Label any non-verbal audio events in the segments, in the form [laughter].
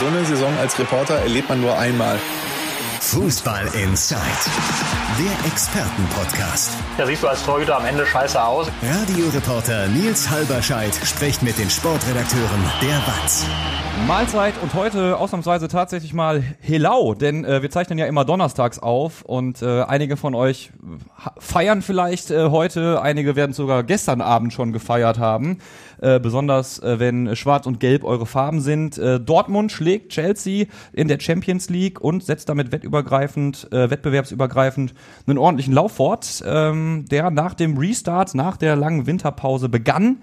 So eine Saison als Reporter erlebt man nur einmal. Fußball Inside, der Expertenpodcast. Da siehst du als Torhüter am Ende scheiße aus. Radioreporter Nils Halberscheid spricht mit den Sportredakteuren der WAZ. Mahlzeit und heute ausnahmsweise tatsächlich mal Helau, denn äh, wir zeichnen ja immer donnerstags auf und äh, einige von euch feiern vielleicht äh, heute, einige werden sogar gestern Abend schon gefeiert haben, äh, besonders äh, wenn Schwarz und Gelb eure Farben sind. Äh, Dortmund schlägt Chelsea in der Champions League und setzt damit wettübergreifend, äh, wettbewerbsübergreifend einen ordentlichen Lauf fort, ähm, der nach dem Restart, nach der langen Winterpause begann.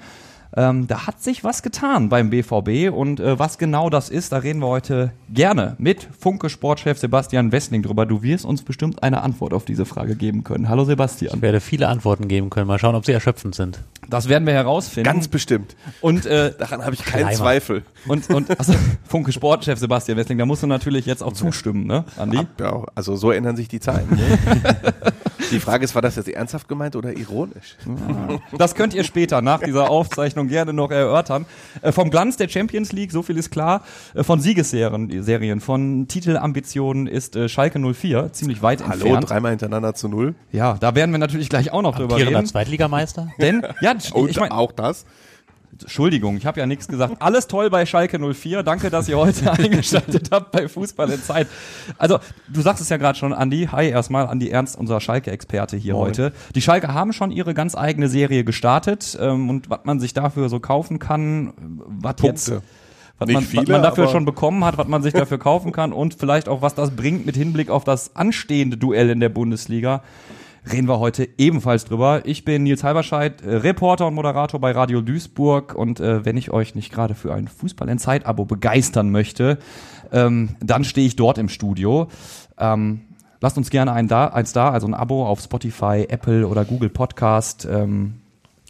Ähm, da hat sich was getan beim BVB und äh, was genau das ist, da reden wir heute gerne mit Funke Sportchef Sebastian Wessling drüber. Du wirst uns bestimmt eine Antwort auf diese Frage geben können. Hallo Sebastian. Ich werde viele Antworten geben können. Mal schauen, ob sie erschöpfend sind. Das werden wir herausfinden. Ganz bestimmt. Und äh, daran habe ich keinen Kleimer. Zweifel. Und, und also, Funke Sportchef Sebastian Wessling, da musst du natürlich jetzt auch zustimmen, ne, Andi? Ja, also so ändern sich die Zeiten. Ne? [laughs] die Frage ist, war das jetzt ernsthaft gemeint oder ironisch? Das könnt ihr später nach dieser Aufzeichnung gerne noch erörtern. Äh, vom Glanz der Champions League, so viel ist klar, äh, von Siegesserien, Serien, von Titelambitionen ist äh, Schalke 04 ziemlich weit Hallo, entfernt. dreimal hintereinander zu null. Ja, da werden wir natürlich gleich auch noch drüber Amtierender reden. Zweitligameister? Denn, ja, [laughs] Und ich meine, auch das. Entschuldigung, ich habe ja nichts gesagt. Alles toll bei Schalke 04. Danke, dass ihr heute [laughs] eingeschaltet habt bei Fußball in Zeit. Also, du sagst es ja gerade schon, Andi. Hi erstmal, Andi Ernst, unser Schalke-Experte hier Moin. heute. Die Schalke haben schon ihre ganz eigene Serie gestartet ähm, und was man sich dafür so kaufen kann, was jetzt was man, viele, was man dafür schon bekommen hat, was man sich dafür [laughs] kaufen kann und vielleicht auch, was das bringt mit Hinblick auf das anstehende Duell in der Bundesliga. Reden wir heute ebenfalls drüber. Ich bin Nils Halberscheid, äh, Reporter und Moderator bei Radio Duisburg und äh, wenn ich euch nicht gerade für ein Fußball in Zeit-Abo begeistern möchte, ähm, dann stehe ich dort im Studio. Ähm, lasst uns gerne ein da, eins da, also ein Abo auf Spotify, Apple oder Google Podcast. Ähm,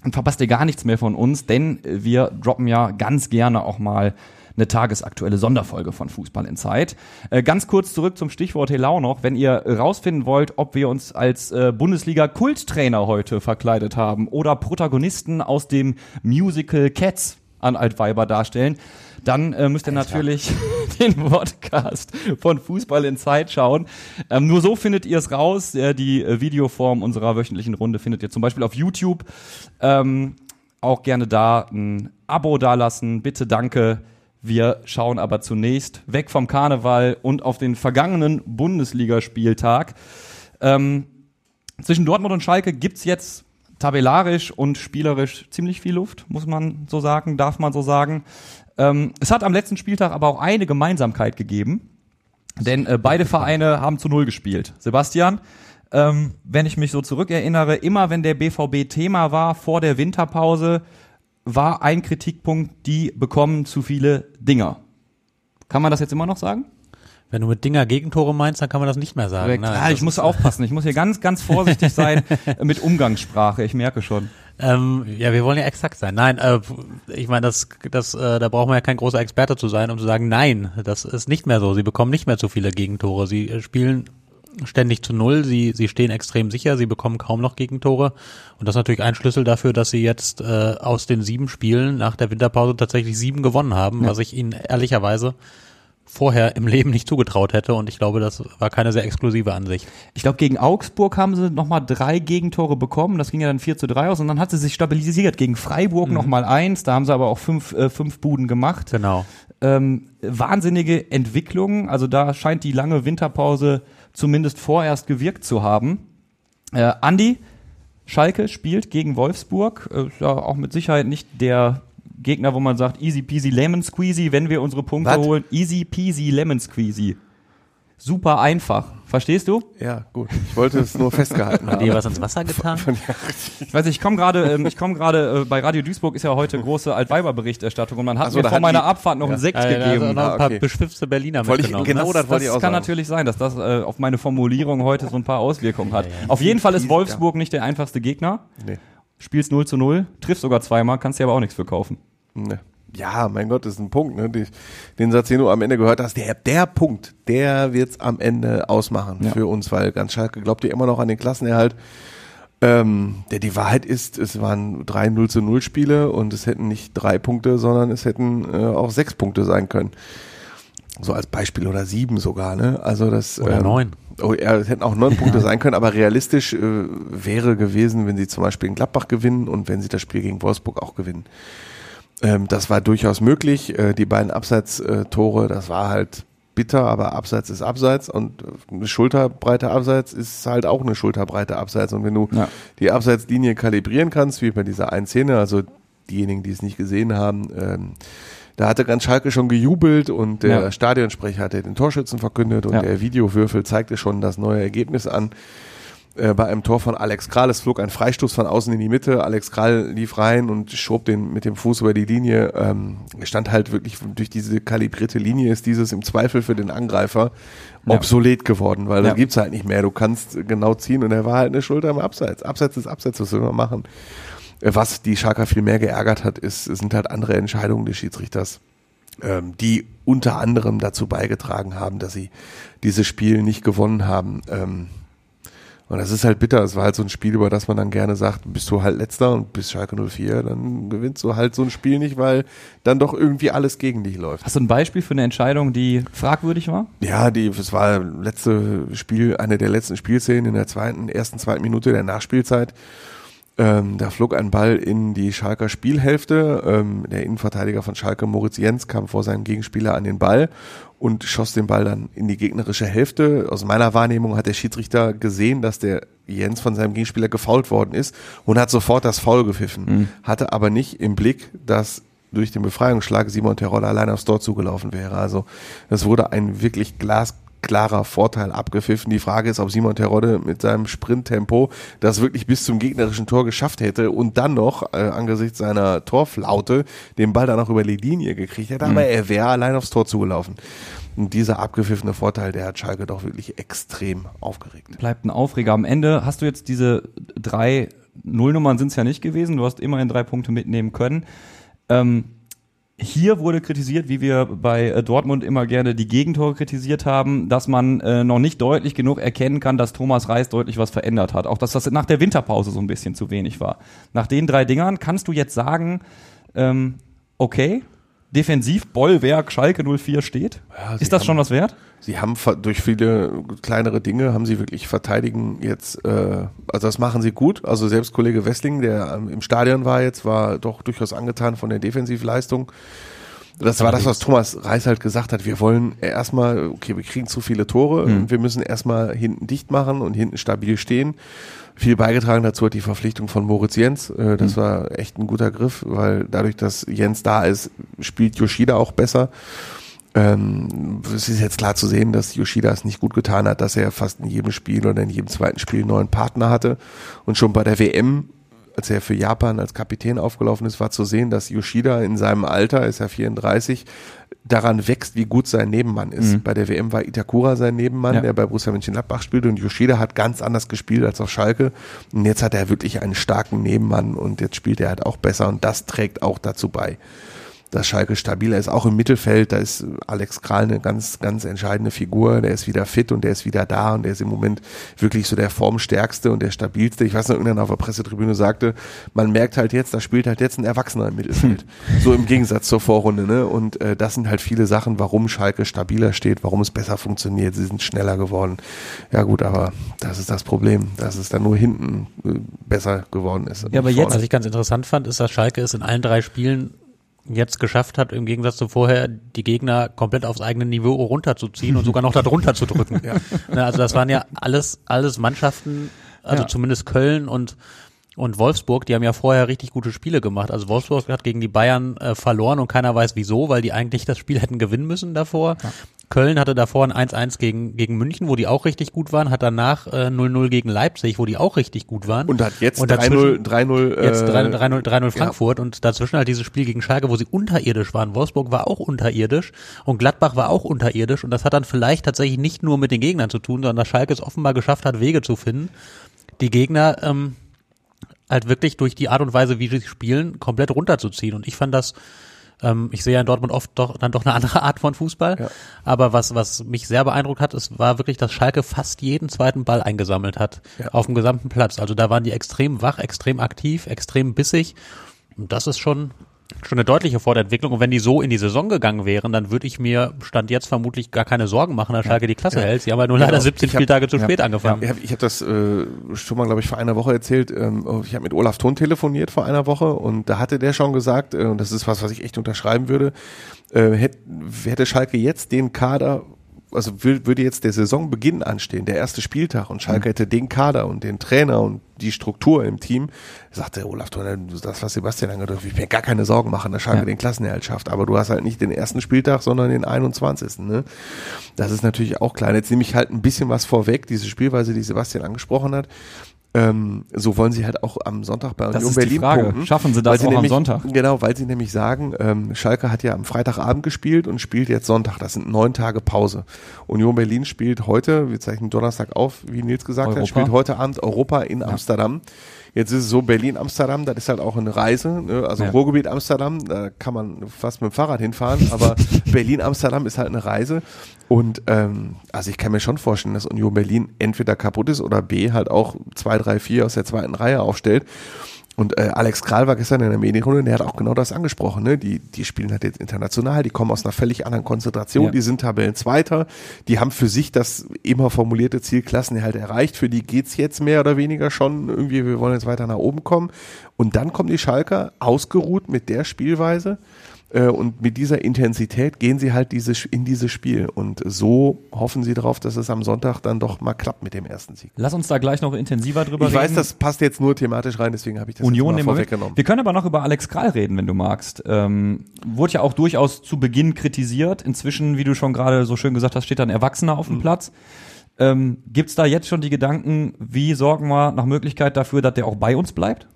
und verpasst ihr gar nichts mehr von uns, denn wir droppen ja ganz gerne auch mal eine tagesaktuelle Sonderfolge von Fußball in Zeit. Äh, ganz kurz zurück zum Stichwort Helau noch. Wenn ihr rausfinden wollt, ob wir uns als äh, Bundesliga-Kulttrainer heute verkleidet haben oder Protagonisten aus dem Musical Cats an Altweiber darstellen, dann äh, müsst ihr natürlich [laughs] den Podcast von Fußball in Zeit schauen. Ähm, nur so findet ihr es raus. Äh, die äh, Videoform unserer wöchentlichen Runde findet ihr zum Beispiel auf YouTube. Ähm, auch gerne da ein Abo dalassen. Bitte, danke. Wir schauen aber zunächst weg vom Karneval und auf den vergangenen Bundesligaspieltag. Ähm, zwischen Dortmund und Schalke gibt's jetzt tabellarisch und spielerisch ziemlich viel Luft, muss man so sagen, darf man so sagen. Ähm, es hat am letzten Spieltag aber auch eine Gemeinsamkeit gegeben, denn äh, beide Vereine haben zu Null gespielt. Sebastian, ähm, wenn ich mich so zurückerinnere, immer wenn der BVB Thema war vor der Winterpause, war ein Kritikpunkt, die bekommen zu viele Dinger. Kann man das jetzt immer noch sagen? Wenn du mit Dinger Gegentore meinst, dann kann man das nicht mehr sagen. Nein, ah, das ich muss ist- aufpassen. Ich muss hier ganz, ganz vorsichtig sein [laughs] mit Umgangssprache. Ich merke schon. Ähm, ja, wir wollen ja exakt sein. Nein, äh, ich meine, das, das, äh, da braucht man ja kein großer Experte zu sein, um zu sagen, nein, das ist nicht mehr so. Sie bekommen nicht mehr zu viele Gegentore. Sie äh, spielen ständig zu null. Sie, sie stehen extrem sicher. Sie bekommen kaum noch Gegentore. Und das ist natürlich ein Schlüssel dafür, dass sie jetzt äh, aus den sieben Spielen nach der Winterpause tatsächlich sieben gewonnen haben, was ich ihnen ehrlicherweise vorher im Leben nicht zugetraut hätte. Und ich glaube, das war keine sehr exklusive Ansicht. Ich glaube, gegen Augsburg haben sie nochmal drei Gegentore bekommen. Das ging ja dann 4 zu 3 aus. Und dann hat sie sich stabilisiert. Gegen Freiburg noch nochmal eins. Da haben sie aber auch fünf, äh, fünf Buden gemacht. Genau. Ähm, wahnsinnige Entwicklung. Also da scheint die lange Winterpause zumindest vorerst gewirkt zu haben. Äh, Andi, Schalke spielt gegen Wolfsburg. Äh, ja auch mit Sicherheit nicht der Gegner, wo man sagt, easy peasy lemon squeezy, wenn wir unsere Punkte Was? holen. Easy peasy lemon squeezy. Super einfach. Verstehst du? Ja, gut. Ich wollte es nur festgehalten Hat dir haben. was ins Wasser getan? [laughs] Ich weiß nicht, ich komme gerade, ähm, ich komme gerade äh, bei Radio Duisburg ist ja heute große Altweiber-Berichterstattung und man hat so, mir vor meiner die- Abfahrt noch Ja. einen Sekt Ja, ja, gegeben. also noch ein Ah, paar okay. beschwipste Berliner Wollte ich- mitgenommen. genau das wollte ich das auch kann sagen. natürlich sein, dass das äh, auf meine Formulierung heute so ein paar Auswirkungen hat. Auf jeden Fall ist Wolfsburg nicht der einfachste Gegner. Nee. Spielst 0 zu 0, triffst sogar zweimal, kannst dir aber auch nichts für kaufen. Ne. Ja, mein Gott, das ist ein Punkt, ne? Den Satz, den du am Ende gehört hast, der, der Punkt, der wird's am Ende ausmachen Ja. für uns, weil ganz Schalke glaubt ihr immer noch an den Klassenerhalt. Ähm, der die Wahrheit ist, es waren drei 0 zu 0 Spiele und es hätten nicht drei Punkte, sondern es hätten äh, auch sechs Punkte sein können. So als Beispiel oder sieben sogar, ne? Also das Oder ähm, neun. Oh, ja, es hätten auch neun [laughs] Punkte sein können, aber realistisch äh, wäre gewesen, wenn sie zum Beispiel in Gladbach gewinnen und wenn sie das Spiel gegen Wolfsburg auch gewinnen. Ähm, das war durchaus möglich. Äh, die beiden Abseits-Tore, das war halt bitter, aber Abseits ist Abseits und eine Schulterbreite Abseits ist halt auch eine Schulterbreite Abseits. Und wenn du Ja. die Abseitslinie kalibrieren kannst, wie bei dieser einen Szene, also diejenigen, die es nicht gesehen haben, ähm, da hatte ganz Schalke schon gejubelt und der Ja. Stadionsprecher hatte den Torschützen verkündet und Ja. der Videowürfel zeigte schon das neue Ergebnis an. Äh, bei einem Tor von Alex Kral, es flog ein Freistoß von außen in die Mitte, Alex Kral lief rein und schob den mit dem Fuß über die Linie, ähm, stand halt wirklich durch diese kalibrierte Linie ist dieses im Zweifel für den Angreifer Ja. obsolet geworden, weil Ja. das gibt's halt nicht mehr. Du kannst genau ziehen und er war halt eine Schulter im Abseits. Abseits ist Abseits, was will man machen? Äh, Was die Schalker viel mehr geärgert hat, ist, sind halt andere Entscheidungen des Schiedsrichters, ähm, die unter anderem dazu beigetragen haben, dass sie dieses Spiel nicht gewonnen haben. Ähm, und das ist halt bitter. Es war halt so ein Spiel, über das man dann gerne sagt, bist du halt letzter und bist Schalke 04, dann gewinnst du halt so ein Spiel nicht, weil dann doch irgendwie alles gegen dich läuft. Hast du ein Beispiel für eine Entscheidung, die fragwürdig war? Ja, die, es war letzte Spiel, eine der letzten Spielszenen in der zweiten, ersten, zweiten Minute der Nachspielzeit. Ähm, da flog ein Ball in die Schalker Spielhälfte. Ähm, der Innenverteidiger von Schalke, Moritz Jens, kam vor seinem Gegenspieler an den Ball und schoss den Ball dann in die gegnerische Hälfte. Aus meiner Wahrnehmung hat der Schiedsrichter gesehen, dass der Jens von seinem Gegenspieler gefault worden ist und hat sofort das Foul gepfiffen. Hatte aber nicht im Blick, dass durch den Befreiungsschlag Simon Terodde allein aufs Tor zugelaufen wäre. Also das wurde ein wirklich glasklarer Vorteil abgepfiffen. Die Frage ist, ob Simon Terodde mit seinem Sprinttempo das wirklich bis zum gegnerischen Tor geschafft hätte und dann noch äh, angesichts seiner Torflaute den Ball dann noch über die Linie gekriegt hätte. Aber er wäre allein aufs Tor zugelaufen. Und dieser abgepfiffene Vorteil, der hat Schalke doch wirklich extrem aufgeregt. Bleibt ein Aufreger. Am Ende hast du jetzt diese drei Nullnummern sind es ja nicht gewesen. Du hast immerhin drei Punkte mitnehmen können. Ähm, hier wurde kritisiert, wie wir bei äh, Dortmund immer gerne die Gegentore kritisiert haben, dass man äh, noch nicht deutlich genug erkennen kann, dass Thomas Reis deutlich was verändert hat. Auch dass das nach der Winterpause so ein bisschen zu wenig war. Nach den drei Dingern kannst du jetzt sagen, ähm, okay, defensiv Bollwerk Schalke 04 steht. Ja, Ist das haben- schon was wert? Sie haben durch viele kleinere Dinge haben sie wirklich verteidigen jetzt, äh, also das machen sie gut. Also selbst Kollege Wessling, der ähm, im Stadion war jetzt, war doch durchaus angetan von der Defensivleistung. Das war das, was Thomas Reis halt gesagt hat. Wir wollen erstmal, okay, wir kriegen zu viele Tore und wir müssen erstmal hinten dicht machen und hinten stabil stehen. Viel beigetragen dazu hat die Verpflichtung von Moritz Jens. Äh, Das war echt ein guter Griff, weil dadurch, dass Jens da ist, spielt Yoshida auch besser. Ähm, es ist jetzt klar zu sehen, dass Yoshida es nicht gut getan hat, dass er fast in jedem Spiel oder in jedem zweiten Spiel einen neuen Partner hatte. Und schon bei der WM, als er für Japan als Kapitän aufgelaufen ist, war zu sehen, dass Yoshida in seinem Alter, ist er 34, daran wächst, wie gut sein Nebenmann ist. Bei der WM war Itakura sein Nebenmann, Ja. der bei Borussia Mönchengladbach spielt und Yoshida hat ganz anders gespielt als auf Schalke. Und jetzt hat er wirklich einen starken Nebenmann und jetzt spielt er halt auch besser und das trägt auch dazu bei dass Schalke stabiler ist. Auch im Mittelfeld, da ist Alex Kral eine ganz, ganz entscheidende Figur. Der ist wieder fit und der ist wieder da und der ist im Moment wirklich so der formstärkste und der stabilste. Ich weiß noch, irgendeiner auf der Pressetribüne sagte, man merkt halt jetzt, da spielt halt jetzt ein Erwachsener im Mittelfeld. [laughs] So im Gegensatz zur Vorrunde. Ne? Und äh, das sind halt viele Sachen, warum Schalke stabiler steht, warum es besser funktioniert. Sie sind schneller geworden. Ja gut, aber das ist das Problem, dass es dann nur hinten äh, besser geworden ist. Ja, aber Vorne. jetzt- Was ich ganz interessant fand, ist, dass Schalke es in allen drei Spielen jetzt geschafft hat, im Gegensatz zu vorher, die Gegner komplett aufs eigene Niveau runterzuziehen und sogar noch darunter zu drücken. [laughs] Ne, Also das waren ja alles, alles Mannschaften, also Ja. zumindest Köln und und Wolfsburg, die haben ja vorher richtig gute Spiele gemacht. Also Wolfsburg hat gegen die Bayern äh, verloren und keiner weiß wieso, weil die eigentlich das Spiel hätten gewinnen müssen davor. Köln hatte davor ein 1-1 gegen, gegen München, wo die auch richtig gut waren, hat danach äh, 0-0 gegen Leipzig, wo die auch richtig gut waren. und hat jetzt Und 3-0 dazwischen- 3-0 Jetzt äh, 3-0 3-0 Frankfurt und dazwischen halt dieses Spiel gegen Schalke, wo sie unterirdisch waren. Wolfsburg war auch unterirdisch und Gladbach war auch unterirdisch und das hat dann vielleicht tatsächlich nicht nur mit den Gegnern zu tun, sondern dass Schalke es offenbar geschafft hat, Wege zu finden, die Gegner ähm, halt wirklich durch die Art und Weise, wie sie spielen, komplett runterzuziehen. Und ich fand das, ähm, ich sehe ja in Dortmund oft doch dann doch eine andere [laughs] Art von Fußball. Ja. Aber was, was mich sehr beeindruckt hat, es war wirklich, dass Schalke fast jeden zweiten Ball eingesammelt hat Ja. auf dem gesamten Platz. Also da waren die extrem wach, extrem aktiv, extrem bissig. Und das ist schon, schon eine deutliche Fortentwicklung. Und wenn die so in die Saison gegangen wären, dann würde ich mir Stand jetzt vermutlich gar keine Sorgen machen, dass Schalke die Klasse hält. Sie haben halt nur leider Genau. 17 Ich hab- Spieltage zu spät angefangen. Ich habe hab das äh, schon mal, glaube ich, vor einer Woche erzählt. Ähm, ich habe mit Olaf Thon telefoniert vor einer Woche und da hatte der schon gesagt, äh, und das ist was, was ich echt unterschreiben würde, äh, hätte, hätte Schalke jetzt den Kader, also wür- würde jetzt der Saisonbeginn anstehen, der erste Spieltag und Schalke hätte den Kader und den Trainer und die Struktur im Team, sagte Olaf Thon, das, was Sebastian angedeutet ich mir gar keine Sorgen machen, dass Schalke Ja. den Klassenerhalt schafft. Aber du hast halt nicht den ersten Spieltag, sondern den 21. Ne? Das ist natürlich auch klar. Jetzt nehme ich halt ein bisschen was vorweg, diese Spielweise, die Sebastian angesprochen hat. Ähm, so wollen sie halt auch am Sonntag bei Das Union ist die Berlin Frage. punkten. Schaffen sie das weil auch am nämlich, Sonntag? Genau, weil sie nämlich sagen, ähm, Schalke hat ja am Freitagabend gespielt und spielt jetzt Sonntag. Das sind neun Tage Pause. Union Berlin spielt heute, wir zeichnen Donnerstag auf, wie Nils gesagt Europa. hat, spielt heute Abend Europa in Amsterdam. Jetzt ist es so, Berlin-Amsterdam, das ist halt auch eine Reise, ne? also Ja. Ruhrgebiet Amsterdam, da kann man fast mit dem Fahrrad hinfahren, aber [laughs] Berlin-Amsterdam ist halt eine Reise und ähm, also ich kann mir schon vorstellen, dass Union Berlin entweder kaputt ist oder B halt auch zwei, drei, vier aus der zweiten Reihe aufstellt. Und äh, Alex Kral war gestern in der Medienrunde, der hat auch genau das angesprochen. Ne? Die, die spielen halt jetzt international, die kommen aus einer völlig anderen Konzentration, Ja. die sind Tabellenzweiter, die haben für sich das immer formulierte Ziel Klassenerhalt erreicht. Für die geht's jetzt mehr oder weniger schon irgendwie, wir wollen jetzt weiter nach oben kommen. Und dann kommen die Schalker ausgeruht mit der Spielweise und mit dieser Intensität gehen sie halt diese, in dieses Spiel. Und so hoffen sie darauf, dass es am Sonntag dann doch mal klappt mit dem ersten Sieg. Lass uns da gleich noch intensiver drüber Ich reden. weiß, das passt jetzt nur thematisch rein, deswegen habe ich das Union jetzt mal vorweggenommen. Wir können aber noch über Alex Kral reden, wenn du magst. Ähm, wurde ja auch durchaus zu Beginn kritisiert. Inzwischen, wie du schon gerade so schön gesagt hast, steht da ein Erwachsener auf dem Platz. Ähm, Gibt es da jetzt schon die Gedanken, wie sorgen wir nach Möglichkeit dafür, dass der auch bei uns bleibt?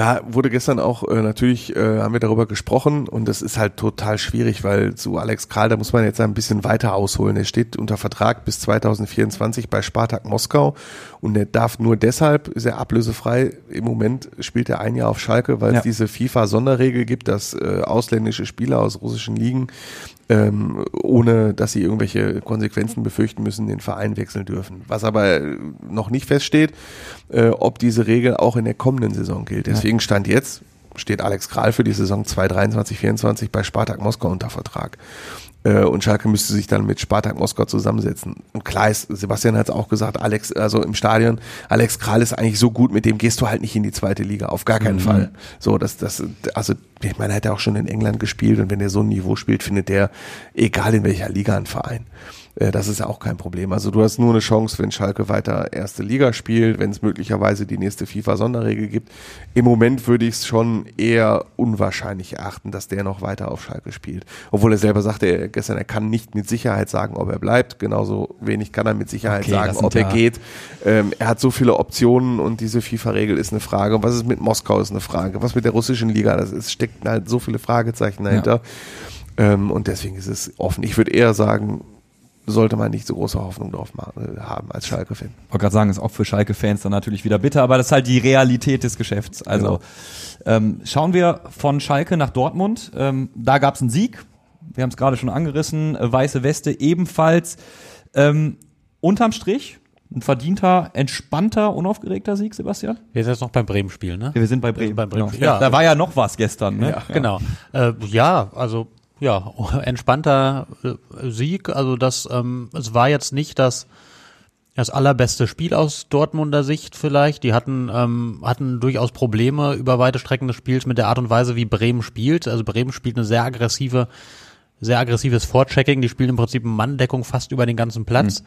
Ja, wurde gestern auch äh, natürlich, äh, haben wir darüber gesprochen und das ist halt total schwierig, weil zu Alex Kral, da muss man jetzt ein bisschen weiter ausholen. Er steht unter Vertrag bis 2024 bei Spartak Moskau und er darf nur deshalb, ist er ablösefrei. Im Moment spielt er ein Jahr auf Schalke, weil Ja. es diese FIFA-Sonderregel gibt, dass äh, ausländische Spieler aus russischen Ligen ähm, ohne dass sie irgendwelche Konsequenzen befürchten müssen, den Verein wechseln dürfen. Was aber äh, noch nicht feststeht, äh, ob diese Regel auch in der kommenden Saison gilt. Deswegen stand jetzt, steht Alex Kral für die Saison 2023, 24 bei Spartak Moskau unter Vertrag. Äh, und Schalke müsste sich dann mit Spartak Moskau zusammensetzen. Und klar ist, Sebastian hat es auch gesagt, Alex, also im Stadion, Alex Kral ist eigentlich so gut, mit dem gehst du halt nicht in die zweite Liga, auf gar keinen Fall. So, das, das, also, ich meine, er hat ja auch schon in England gespielt und wenn der so ein Niveau spielt, findet der, egal in welcher Liga, einen Verein. Äh, Das ist ja auch kein Problem. Also du hast nur eine Chance, wenn Schalke weiter erste Liga spielt, wenn es möglicherweise die nächste FIFA-Sonderregel gibt. Im Moment würde ich es schon eher unwahrscheinlich erachten, dass der noch weiter auf Schalke spielt. Obwohl er selber sagte er gestern, er kann nicht mit Sicherheit sagen, ob er bleibt. Genauso wenig kann er mit Sicherheit Okay, sagen, ob er ja- geht. Ähm, er hat so viele Optionen und diese FIFA-Regel ist eine Frage. Und was ist mit Moskau ist eine Frage. Was mit der russischen Liga? Das ist, steckt halt so viele Fragezeichen dahinter. Ähm, und deswegen ist es offen. Ich würde eher sagen, sollte man nicht so große Hoffnung drauf machen, äh, haben als Schalke-Fan. wollte gerade sagen, ist auch für Schalke-Fans dann natürlich wieder bitter, aber das ist halt die Realität des Geschäfts. Also Genau. ähm, schauen wir von Schalke nach Dortmund. Ähm, da gab es einen Sieg. Wir haben es gerade schon angerissen. Äh, Weiße Weste ebenfalls. Ähm, unterm Strich ein verdienter, entspannter, unaufgeregter Sieg, Sebastian? Wir sind jetzt noch beim Bremen-Spiel, ne? Wir sind bei Bremen. beim Bremen. Genau. Ja. Da war ja noch was gestern. Ne? Ja. Genau. Äh, ja, also ja, [laughs] entspannter äh, Sieg. Also das, ähm, es war jetzt nicht das das allerbeste Spiel aus Dortmunder Sicht vielleicht. Die hatten ähm, hatten durchaus Probleme über weite Strecken des Spiels mit der Art und Weise, wie Bremen spielt. Also Bremen spielt eine sehr aggressive, sehr aggressives Vorchecking. Die spielen im Prinzip Manndeckung fast über den ganzen Platz.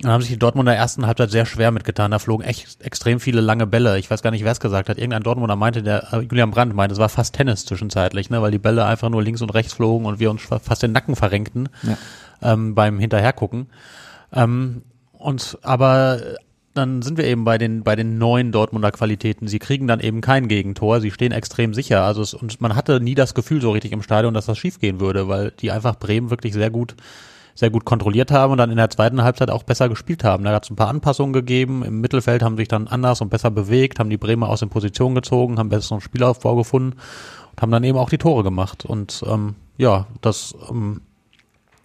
Dann haben sich die Dortmunder ersten Halbzeit sehr schwer mitgetan. Da flogen echt extrem viele lange Bälle. Ich weiß gar nicht, wer es gesagt hat. Irgendein Dortmunder meinte, der äh, Julian Brandt meinte, es war fast Tennis zwischenzeitlich, ne, weil die Bälle einfach nur links und rechts flogen und wir uns fa- fast den Nacken verrenkten ähm, beim Hinterhergucken. Ähm, und aber äh, dann sind wir eben bei den bei den neuen Dortmunder Qualitäten. Sie kriegen dann eben kein Gegentor. Sie stehen extrem sicher. Also es, und man hatte nie das Gefühl so richtig im Stadion, dass das schiefgehen würde, weil die einfach Bremen wirklich sehr gut sehr gut kontrolliert haben und dann in der zweiten Halbzeit auch besser gespielt haben. Da hat es ein paar Anpassungen gegeben. Im Mittelfeld haben sich dann anders und besser bewegt, haben die Bremer aus den Positionen gezogen, haben besseren Spielaufbau gefunden und haben dann eben auch die Tore gemacht. Und ähm, ja, das, ähm,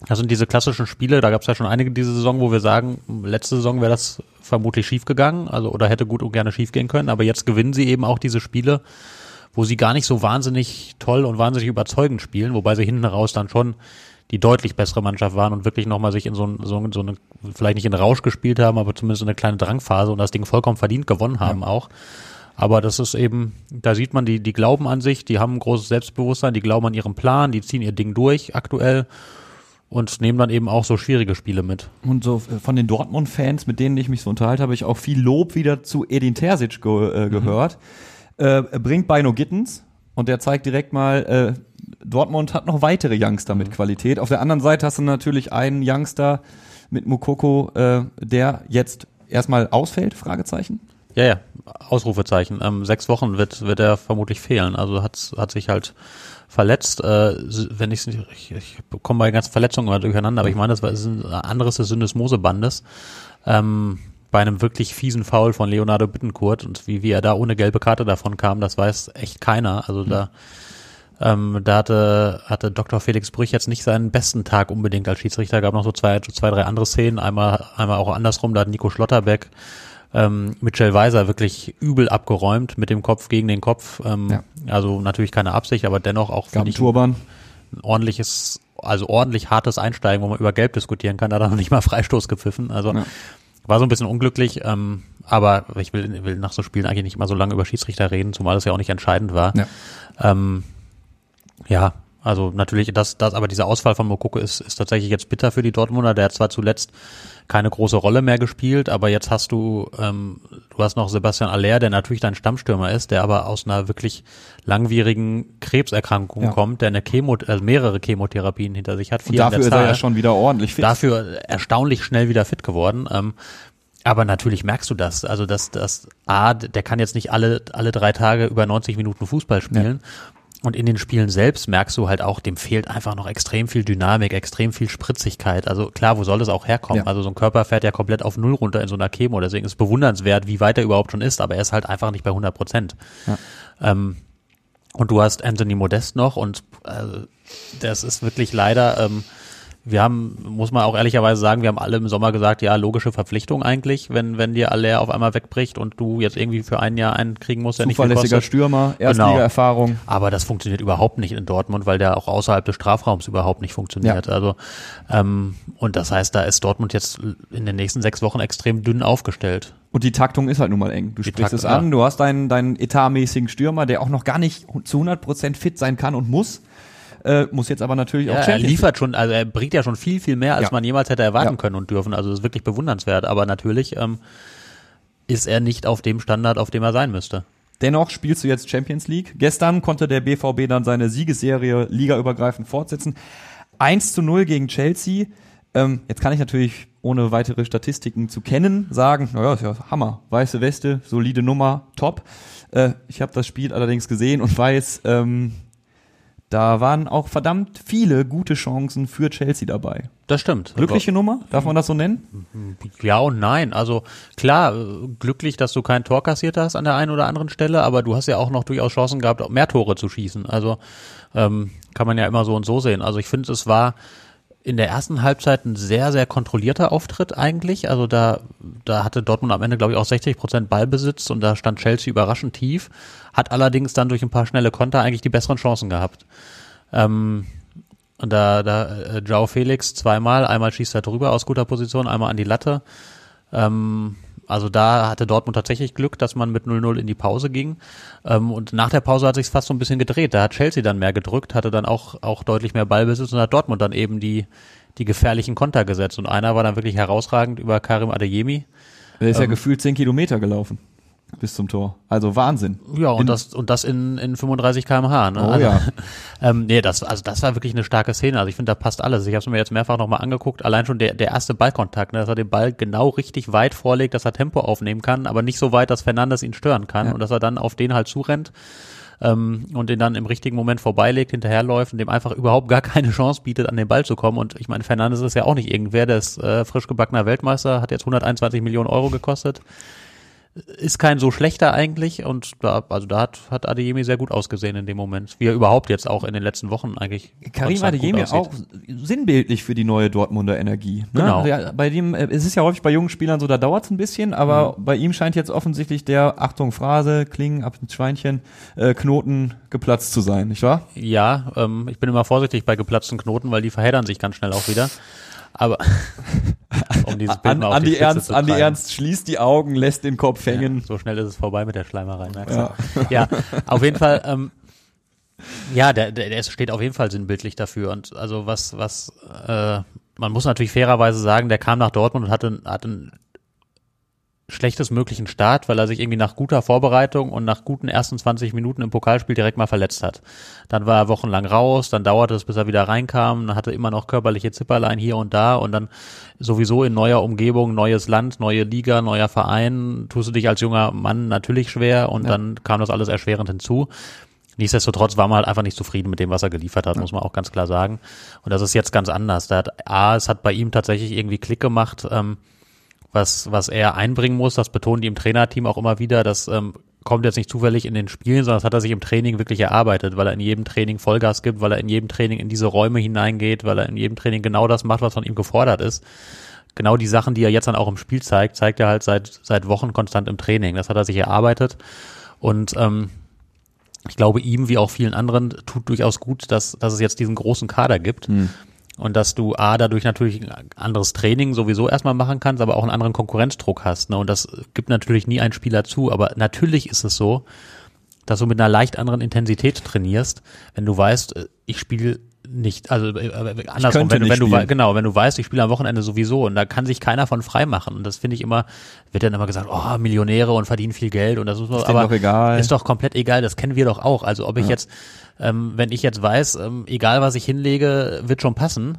das sind diese klassischen Spiele, da gab es ja schon einige diese Saison, wo wir sagen, letzte Saison wäre das vermutlich schief gegangen, also oder hätte gut und gerne schief gehen können, aber jetzt gewinnen sie eben auch diese Spiele, wo sie gar nicht so wahnsinnig toll und wahnsinnig überzeugend spielen, wobei sie hinten raus dann schon die deutlich bessere Mannschaft waren und wirklich nochmal sich in so, ein- so, so eine, vielleicht nicht in Rausch gespielt haben, aber zumindest in eine kleine Drangphase und das Ding vollkommen verdient gewonnen haben auch. Aber das ist eben, da sieht man, die, die glauben an sich, die haben ein großes Selbstbewusstsein, die glauben an ihren Plan, die ziehen ihr Ding durch aktuell und nehmen dann eben auch so schwierige Spiele mit. Und so äh, von den Dortmund-Fans, mit denen ich mich so unterhalte, habe ich auch viel Lob wieder zu Edin Terzic ge äh, gehört. Äh, er bringt Beino Gittens und der zeigt direkt mal, äh, Dortmund hat noch weitere Youngster mit Qualität. Auf der anderen Seite hast du natürlich einen Youngster mit Mukoko, äh, der jetzt erstmal ausfällt, Fragezeichen. Ja, ja, Ausrufezeichen. Ähm, sechs Wochen wird, wird er vermutlich fehlen. Also hat, hat sich halt verletzt. Äh, wenn nicht, ich, ich komme bei ganzen Verletzungen immer durcheinander, aber ich meine, das war ein anderes des Syndesmosebandes. Ähm, bei einem wirklich fiesen Foul von Leonardo Bittencourt und wie, wie er da ohne gelbe Karte davon kam, das weiß echt keiner. Also da, ähm, da hatte, hatte Dr. Felix Brüch jetzt nicht seinen besten Tag unbedingt als Schiedsrichter. Gab noch so zwei, zwei, drei andere Szenen. Einmal, einmal auch andersrum. Da hat Nico Schlotterbeck ähm, Mitchell Weiser wirklich übel abgeräumt mit dem Kopf gegen den Kopf. Ähm, Ja. Also natürlich keine Absicht, aber dennoch auch finde ich Turban. ein ordentliches, also ordentlich hartes Einsteigen, wo man über Gelb diskutieren kann. Da hat er noch nicht mal Freistoß gepfiffen. Also Ja. war so ein bisschen unglücklich. Ähm, aber ich will, will nach so Spielen eigentlich nicht mal so lange über Schiedsrichter reden, zumal das ja auch nicht entscheidend war. Ja. Ähm, ja, also natürlich, das, das, aber dieser Ausfall von Mokoko ist, ist tatsächlich jetzt bitter für die Dortmunder. Der hat zwar zuletzt keine große Rolle mehr gespielt, aber jetzt hast du, ähm, du hast noch Sebastian Aller, der natürlich dein Stammstürmer ist, der aber aus einer wirklich langwierigen Krebserkrankung Ja. kommt, der eine Chemo, also mehrere Chemotherapien hinter sich hat. Und vier in dafür ist er ja schon wieder ordentlich fit. dafür erstaunlich schnell wieder fit geworden. Ähm, aber natürlich merkst du das. Also, dass das A, der kann jetzt nicht alle, alle drei Tage über 90 Minuten Fußball spielen. Und in den Spielen selbst merkst du halt auch, dem fehlt einfach noch extrem viel Dynamik, extrem viel Spritzigkeit. Also klar, wo soll das auch herkommen? Ja. Also so ein Körper fährt ja komplett auf Null runter in so einer Chemo. Deswegen ist es bewundernswert, wie weit er überhaupt schon ist. Aber er ist halt einfach nicht bei 100 Prozent. Ähm, und du hast Anthony Modest noch und äh, das ist wirklich leider, ähm, wir haben, muss man auch ehrlicherweise sagen, wir haben alle im Sommer gesagt, ja, logische Verpflichtung eigentlich, wenn, wenn dir Aller auf einmal wegbricht und du jetzt irgendwie für ein Jahr einen kriegen musst, der nicht Zuverlässiger. Stürmer, Genau. Erstliga-Erfahrung. Aber das funktioniert überhaupt nicht in Dortmund, weil der auch außerhalb des Strafraums überhaupt nicht funktioniert. Also ähm, und das heißt, da ist Dortmund jetzt in den nächsten sechs Wochen extrem dünn aufgestellt. Und die Taktung ist halt nun mal eng. Du sprichst Taktung, es an, ja. du hast deinen, deinen etatmäßigen Stürmer, der auch noch gar nicht zu 100% fit sein kann und muss. Äh, muss jetzt aber natürlich Ja, auch er Champions liefert schon, also er bringt ja schon viel, viel mehr, als Ja. man jemals hätte erwarten Ja. können und dürfen. Also das ist wirklich bewundernswert. Aber natürlich ähm, ist er nicht auf dem Standard, auf dem er sein müsste. Dennoch spielst du jetzt Champions League. Gestern konnte der BVB dann seine Siegesserie ligaübergreifend fortsetzen. 1 zu 0 gegen Chelsea. Ähm, jetzt kann ich natürlich, ohne weitere Statistiken zu kennen, sagen, naja, ist ja Hammer. Weiße Weste, solide Nummer, top. Äh, ich habe das Spiel allerdings gesehen und weiß, ähm, da waren auch verdammt viele gute Chancen für Chelsea dabei. Das stimmt. Glückliche Nummer, darf man das so nennen? Ja und nein. Also klar, äh, glücklich, dass du kein Tor kassiert hast an der einen oder anderen Stelle, aber du hast ja auch noch durchaus Chancen gehabt, auch mehr Tore zu schießen. Also ähm, kann man ja immer so und so sehen. Also ich finde, es war in der ersten Halbzeit ein sehr, sehr kontrollierter Auftritt eigentlich. Also da, da hatte Dortmund am Ende, glaube ich, auch 60 Prozent Ballbesitz und da stand Chelsea überraschend tief, hat allerdings dann durch ein paar schnelle Konter eigentlich die besseren Chancen gehabt. Ähm, und da, da äh, Joao Felix zweimal, einmal schießt er drüber aus guter Position, einmal an die Latte. Ähm, also da hatte Dortmund tatsächlich Glück, dass man mit 0-0 in die Pause ging. Ähm, und nach der Pause hat sich fast so ein bisschen gedreht. Da hat Chelsea dann mehr gedrückt, hatte dann auch, auch deutlich mehr Ballbesitz und hat Dortmund dann eben die, die gefährlichen Konter gesetzt. Und einer war dann wirklich herausragend über Karim Adeyemi. Der ist ja Ähm. gefühlt 10 Kilometer gelaufen bis zum Tor. Also Wahnsinn. Ja, und In- das, und das in, in 35 kmh. Ne? Oh also, ja. [laughs] ähm, nee, das, also das war wirklich eine starke Szene. Also ich finde, da passt alles. Ich habe es mir jetzt mehrfach nochmal angeguckt. Allein schon der, der erste Ballkontakt, ne, dass er den Ball genau richtig weit vorlegt, dass er Tempo aufnehmen kann, aber nicht so weit, dass Fernandes ihn stören kann Ja. und dass er dann auf den halt zurennt ähm, und den dann im richtigen Moment vorbeilegt, hinterherläuft und dem einfach überhaupt gar keine Chance bietet, an den Ball zu kommen. Und ich meine, Fernandes ist ja auch nicht irgendwer, der ist äh, frisch gebackener Weltmeister, hat jetzt 121 Millionen Euro gekostet ist kein so schlechter eigentlich und da, also da hat, hat Adeyemi sehr gut ausgesehen in dem Moment, wie er überhaupt jetzt auch in den letzten Wochen eigentlich. Karim Adeyemi auch sinnbildlich für die neue Dortmunder Energie. Ne? Genau. Ja, bei dem, äh, es ist ja häufig bei jungen Spielern so, da dauert es ein bisschen, aber Mhm. bei ihm scheint jetzt offensichtlich der, Achtung, Phrase, Klingen, ab ins Schweinchen, äh, Knoten geplatzt zu sein, nicht wahr? Ja, ähm, ich bin immer vorsichtig bei geplatzten Knoten, weil die verheddern sich ganz schnell auch wieder. Aber [laughs] um dieses Bild An, mal auf Andi, Spitze Ernst, zu Andi treiben. Ernst schließt die Augen, lässt den Kopf hängen. Ja, so schnell ist es vorbei mit der Schleimerei, du? Ja, auf jeden Fall, ähm, ja, der, der, der steht auf jeden Fall sinnbildlich dafür. Und also was, was, äh, man muss natürlich fairerweise sagen, der kam nach Dortmund und hatte, hatte einen schlechtes möglichen Start, weil er sich irgendwie nach guter Vorbereitung und nach guten ersten 20 Minuten im Pokalspiel direkt mal verletzt hat. Dann war er wochenlang raus, dann dauerte es, bis er wieder reinkam, dann hatte immer noch körperliche Zipperlein hier und da und dann sowieso in neuer Umgebung, neues Land, neue Liga, neuer Verein, tust du dich als junger Mann natürlich schwer und dann kam das alles erschwerend hinzu. Nichtsdestotrotz war man halt einfach nicht zufrieden mit dem, was er geliefert hat, muss man auch ganz klar sagen. Und das ist jetzt ganz anders. Da hat, A, es hat bei ihm tatsächlich irgendwie Klick gemacht, ähm, was, was er einbringen muss, das betonen die im Trainerteam auch immer wieder, das ähm, kommt jetzt nicht zufällig in den Spielen, sondern das hat er sich im Training wirklich erarbeitet, weil er in jedem Training Vollgas gibt, weil er in jedem Training in diese Räume hineingeht, weil er in jedem Training genau das macht, was von ihm gefordert ist. Genau die Sachen, die er jetzt dann auch im Spiel zeigt, zeigt er halt seit, seit Wochen konstant im Training. Das hat er sich erarbeitet und ähm, ich glaube, ihm wie auch vielen anderen tut durchaus gut, dass, dass es jetzt diesen großen Kader gibt. Und dass du A, dadurch natürlich ein anderes Training sowieso erstmal machen kannst, aber auch einen anderen Konkurrenzdruck hast. Ne? Und das gibt natürlich nie ein Spieler zu. Aber natürlich ist es so, dass du mit einer leicht anderen Intensität trainierst, wenn du weißt, äh, ich spiele nicht, also äh, äh, andersrum, könnte wenn, wenn du, spielen. genau, wenn du weißt, ich spiele am Wochenende sowieso und da kann sich keiner von frei machen. Und das finde ich immer, wird dann immer gesagt, oh, Millionäre und verdienen viel Geld und das muss man, Ist aber doch egal. ist doch komplett egal, das kennen wir doch auch. Also ob ich jetzt, ähm, wenn ich jetzt weiß, ähm, egal was ich hinlege, wird schon passen,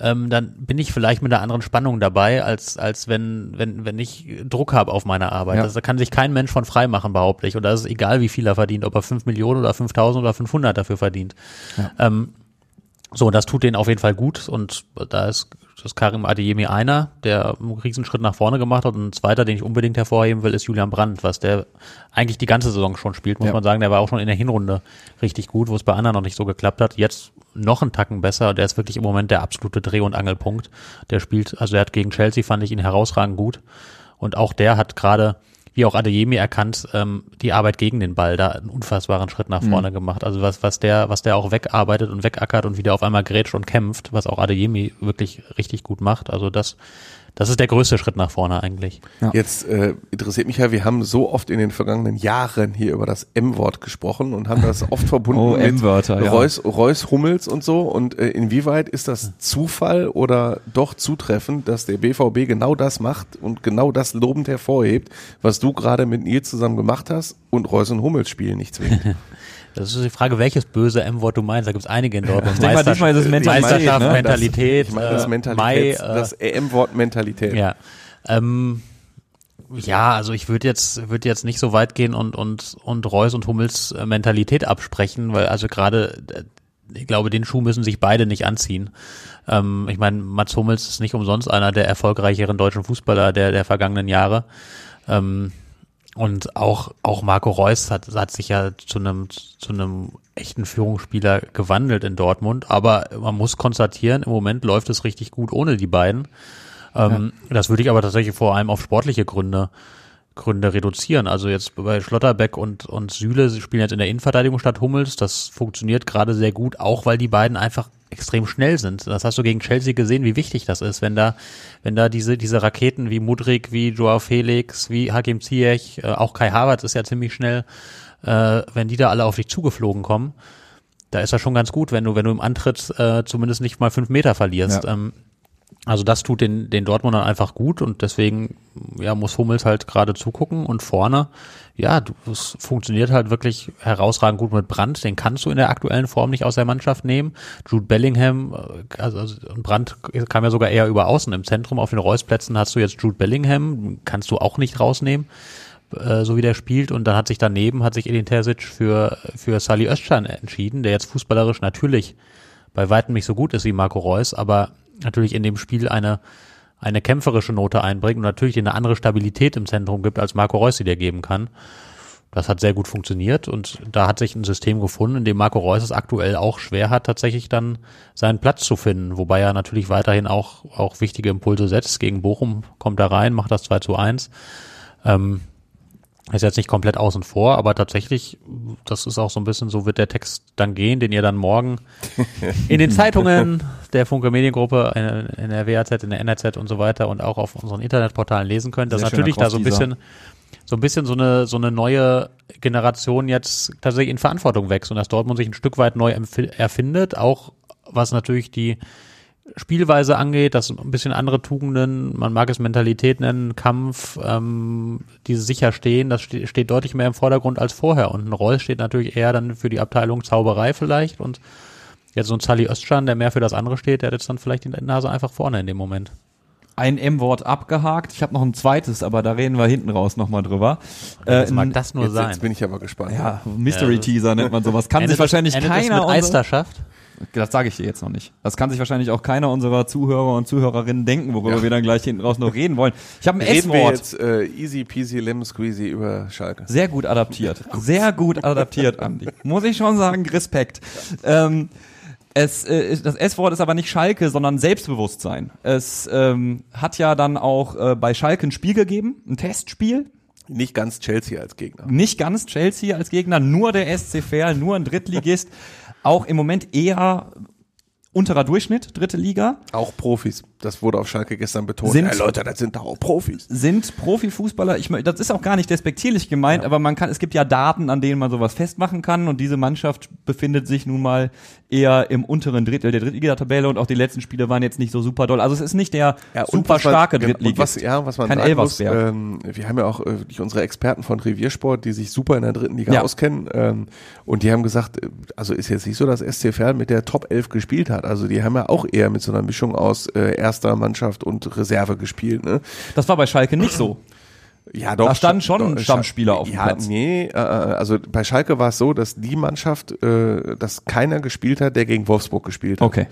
ähm, dann bin ich vielleicht mit einer anderen Spannung dabei, als, als wenn, wenn, wenn ich Druck habe auf meine Arbeit. Ja. Das, da kann sich kein Mensch von frei machen, behaupte ich. Und da ist es egal, wie viel er verdient, ob er 5 Millionen oder 5000 oder 500 dafür verdient. Ähm, so, und das tut denen auf jeden Fall gut. Und da ist, ist Karim Adeyemi einer, der einen Riesenschritt nach vorne gemacht hat. Und ein zweiter, den ich unbedingt hervorheben will, ist Julian Brandt, was der eigentlich die ganze Saison schon spielt, muss Ja. man sagen. Der war auch schon in der Hinrunde richtig gut, wo es bei anderen noch nicht so geklappt hat. Jetzt noch einen Tacken besser. Der ist wirklich im Moment der absolute Dreh- und Angelpunkt. Der spielt, also er hat gegen Chelsea, fand ich ihn herausragend gut. Und auch der hat gerade, wie auch Adeyemi erkannt, ähm, die Arbeit gegen den Ball da einen unfassbaren Schritt nach vorne gemacht. Also was, was der, was der auch wegarbeitet und wegackert und wieder auf einmal grätscht und kämpft, was auch Adeyemi wirklich richtig gut macht. Also das, das ist der größte Schritt nach vorne eigentlich. Jetzt äh, interessiert mich ja, wir haben so oft in den vergangenen Jahren hier über das M-Wort gesprochen und haben das oft verbunden Oh, mit M-Wörter, ja. Reus, Reus Hummels und so. Und äh, inwieweit ist das Zufall oder doch zutreffend, dass der BVB genau das macht und genau das lobend hervorhebt, was du gerade mit Nils zusammen gemacht hast und Reus und Hummels spielen nicht zwingend? [laughs] Das ist die Frage, welches böse M-Wort du meinst. Da gibt's einige in Dortmund. Ich denke mal, diesmal ist es Mentalität, Meisterschaft, ne? Mentalität, Ich meine das äh, Mentalität, Mai, äh, das EM-Wort Mentalität. Ja. Ähm, ja, also ich würde jetzt würde jetzt nicht so weit gehen und und und Reus und Hummels äh, Mentalität absprechen, weil also gerade ich glaube, den Schuh müssen sich beide nicht anziehen. Ähm, ich meine, Mats Hummels ist nicht umsonst einer der erfolgreicheren deutschen Fußballer der der vergangenen Jahre. Ähm, und auch, auch Marco Reus hat, hat sich ja zu einem, zu einem echten Führungsspieler gewandelt in Dortmund. Aber man muss konstatieren, im Moment läuft es richtig gut ohne die beiden. Ähm, Das würde ich aber tatsächlich vor allem auf sportliche Gründe, Gründe reduzieren. Also jetzt bei Schlotterbeck und, und Süle, sie spielen jetzt in der Innenverteidigung statt Hummels. Das funktioniert gerade sehr gut, auch weil die beiden einfach extrem schnell sind. Das hast du gegen Chelsea gesehen, wie wichtig das ist, wenn da, wenn da diese, diese Raketen wie Mudrik, wie Joao Felix, wie Hakim Ziyech, äh, auch Kai Havertz ist ja ziemlich schnell, äh, wenn die da alle auf dich zugeflogen kommen, da ist das schon ganz gut, wenn du, wenn du im Antritt äh, zumindest nicht mal fünf Meter verlierst. Ja. Ähm, also das tut den, den Dortmundern einfach gut und deswegen ja, muss Hummels halt gerade zugucken und vorne, ja, es funktioniert halt wirklich herausragend gut mit Brandt, den kannst du in der aktuellen Form nicht aus der Mannschaft nehmen. Jude Bellingham, äh, also, also Brandt kam ja sogar eher über außen. Im Zentrum, auf den Reusplätzen hast du jetzt Jude Bellingham, kannst du auch nicht rausnehmen äh, so wie der spielt. Und dann hat sich daneben hat sich Edin Terzic für für Sali Özcan entschieden, der jetzt fußballerisch natürlich bei weitem nicht so gut ist wie Marco Reus, aber natürlich in dem Spiel eine eine kämpferische Note einbringt und natürlich eine andere Stabilität im Zentrum gibt, als Marco Reus sie dir geben kann. Das hat sehr gut funktioniert und da hat sich ein System gefunden, in dem Marco Reus es aktuell auch schwer hat, tatsächlich dann seinen Platz zu finden, wobei er natürlich weiterhin auch, auch wichtige Impulse setzt. Gegen Bochum kommt er rein, macht das 2 zu 1. Ähm, ist jetzt nicht komplett außen vor, aber tatsächlich, das ist auch so ein bisschen, so wird der Text dann gehen, den ihr dann morgen [laughs] in den Zeitungen der Funke Mediengruppe, in, in der WAZ, in der NRZ und so weiter und auch auf unseren Internetportalen lesen könnt, dass Sehr schöner natürlich da so ein bisschen, so ein bisschen so eine, so eine neue Generation jetzt tatsächlich in Verantwortung wächst und dass Dortmund sich ein Stück weit neu erfindet, auch was natürlich die Spielweise angeht, das ein bisschen andere Tugenden, man mag es Mentalität nennen, Kampf, ähm, dieses Sicherstehen, das ste steht deutlich mehr im Vordergrund als vorher. Und ein Reus steht natürlich eher dann für die Abteilung Zauberei vielleicht und jetzt so ein Sally Östschan, der mehr für das andere steht, der hat jetzt dann vielleicht die Nase einfach vorne in dem Moment. Ein M-Wort abgehakt. Ich habe noch ein zweites, aber da reden wir hinten raus nochmal drüber. Äh, mag das nur Jetzt, sein? jetzt bin ich aber gespannt. ja, Mystery Teaser nennt man sowas. Kann Endet sich wahrscheinlich es, endet es keiner mit unserer, Meisterschaft? Das sage ich dir jetzt noch nicht. Das kann sich wahrscheinlich auch keiner unserer Zuhörer und Zuhörerinnen denken, worüber Ja. wir dann gleich hinten raus noch reden wollen. Ich habe ein Reden S-Wort. jetzt äh, easy peasy lemon squeezy über Schalke. Sehr gut adaptiert. Sehr gut adaptiert, Andi. Muss ich schon sagen, Respekt. Ähm, es, äh, das S-Wort ist aber nicht Schalke, sondern Selbstbewusstsein. Es ähm, hat ja dann auch äh, bei Schalke ein Spiel gegeben, ein Testspiel. Nicht ganz Chelsea als Gegner. Nicht ganz Chelsea als Gegner, nur der SC Verl, nur ein Drittligist. Auch im Moment eher unterer Durchschnitt, dritte Liga. Auch Profis. Das wurde auf Schalke gestern betont. Sind- Ey, Leute, das sind doch auch Profis. sind Profifußballer, ich mö- das ist auch gar nicht despektierlich gemeint, aber man kann, es gibt ja Daten, an denen man sowas festmachen kann und diese Mannschaft befindet sich nun mal eher im unteren Drittel der Drittliga-Tabelle und auch die letzten Spiele waren jetzt nicht so super doll. Also es ist nicht der Ja, super was man- starke Drittligist. Und was, ja, was man Kein sagen muss, Elversberg. ähm, wir haben ja auch äh, unsere Experten von Reviersport, die sich super in der dritten Liga Ja. auskennen. Ähm, und die haben gesagt, äh, also ist jetzt nicht so, dass SC Verl mit der Top 11 gespielt hat. Also die haben ja auch eher mit so einer Mischung aus äh, erster Mannschaft und Reserve gespielt. Ne? Das war bei Schalke nicht so. Ja, doch. Da standen schon doch, Stammspieler auf dem ja, Platz. Nee, äh, also bei Schalke war es so, dass die Mannschaft, äh, dass keiner gespielt hat, der gegen Wolfsburg gespielt hat. Okay.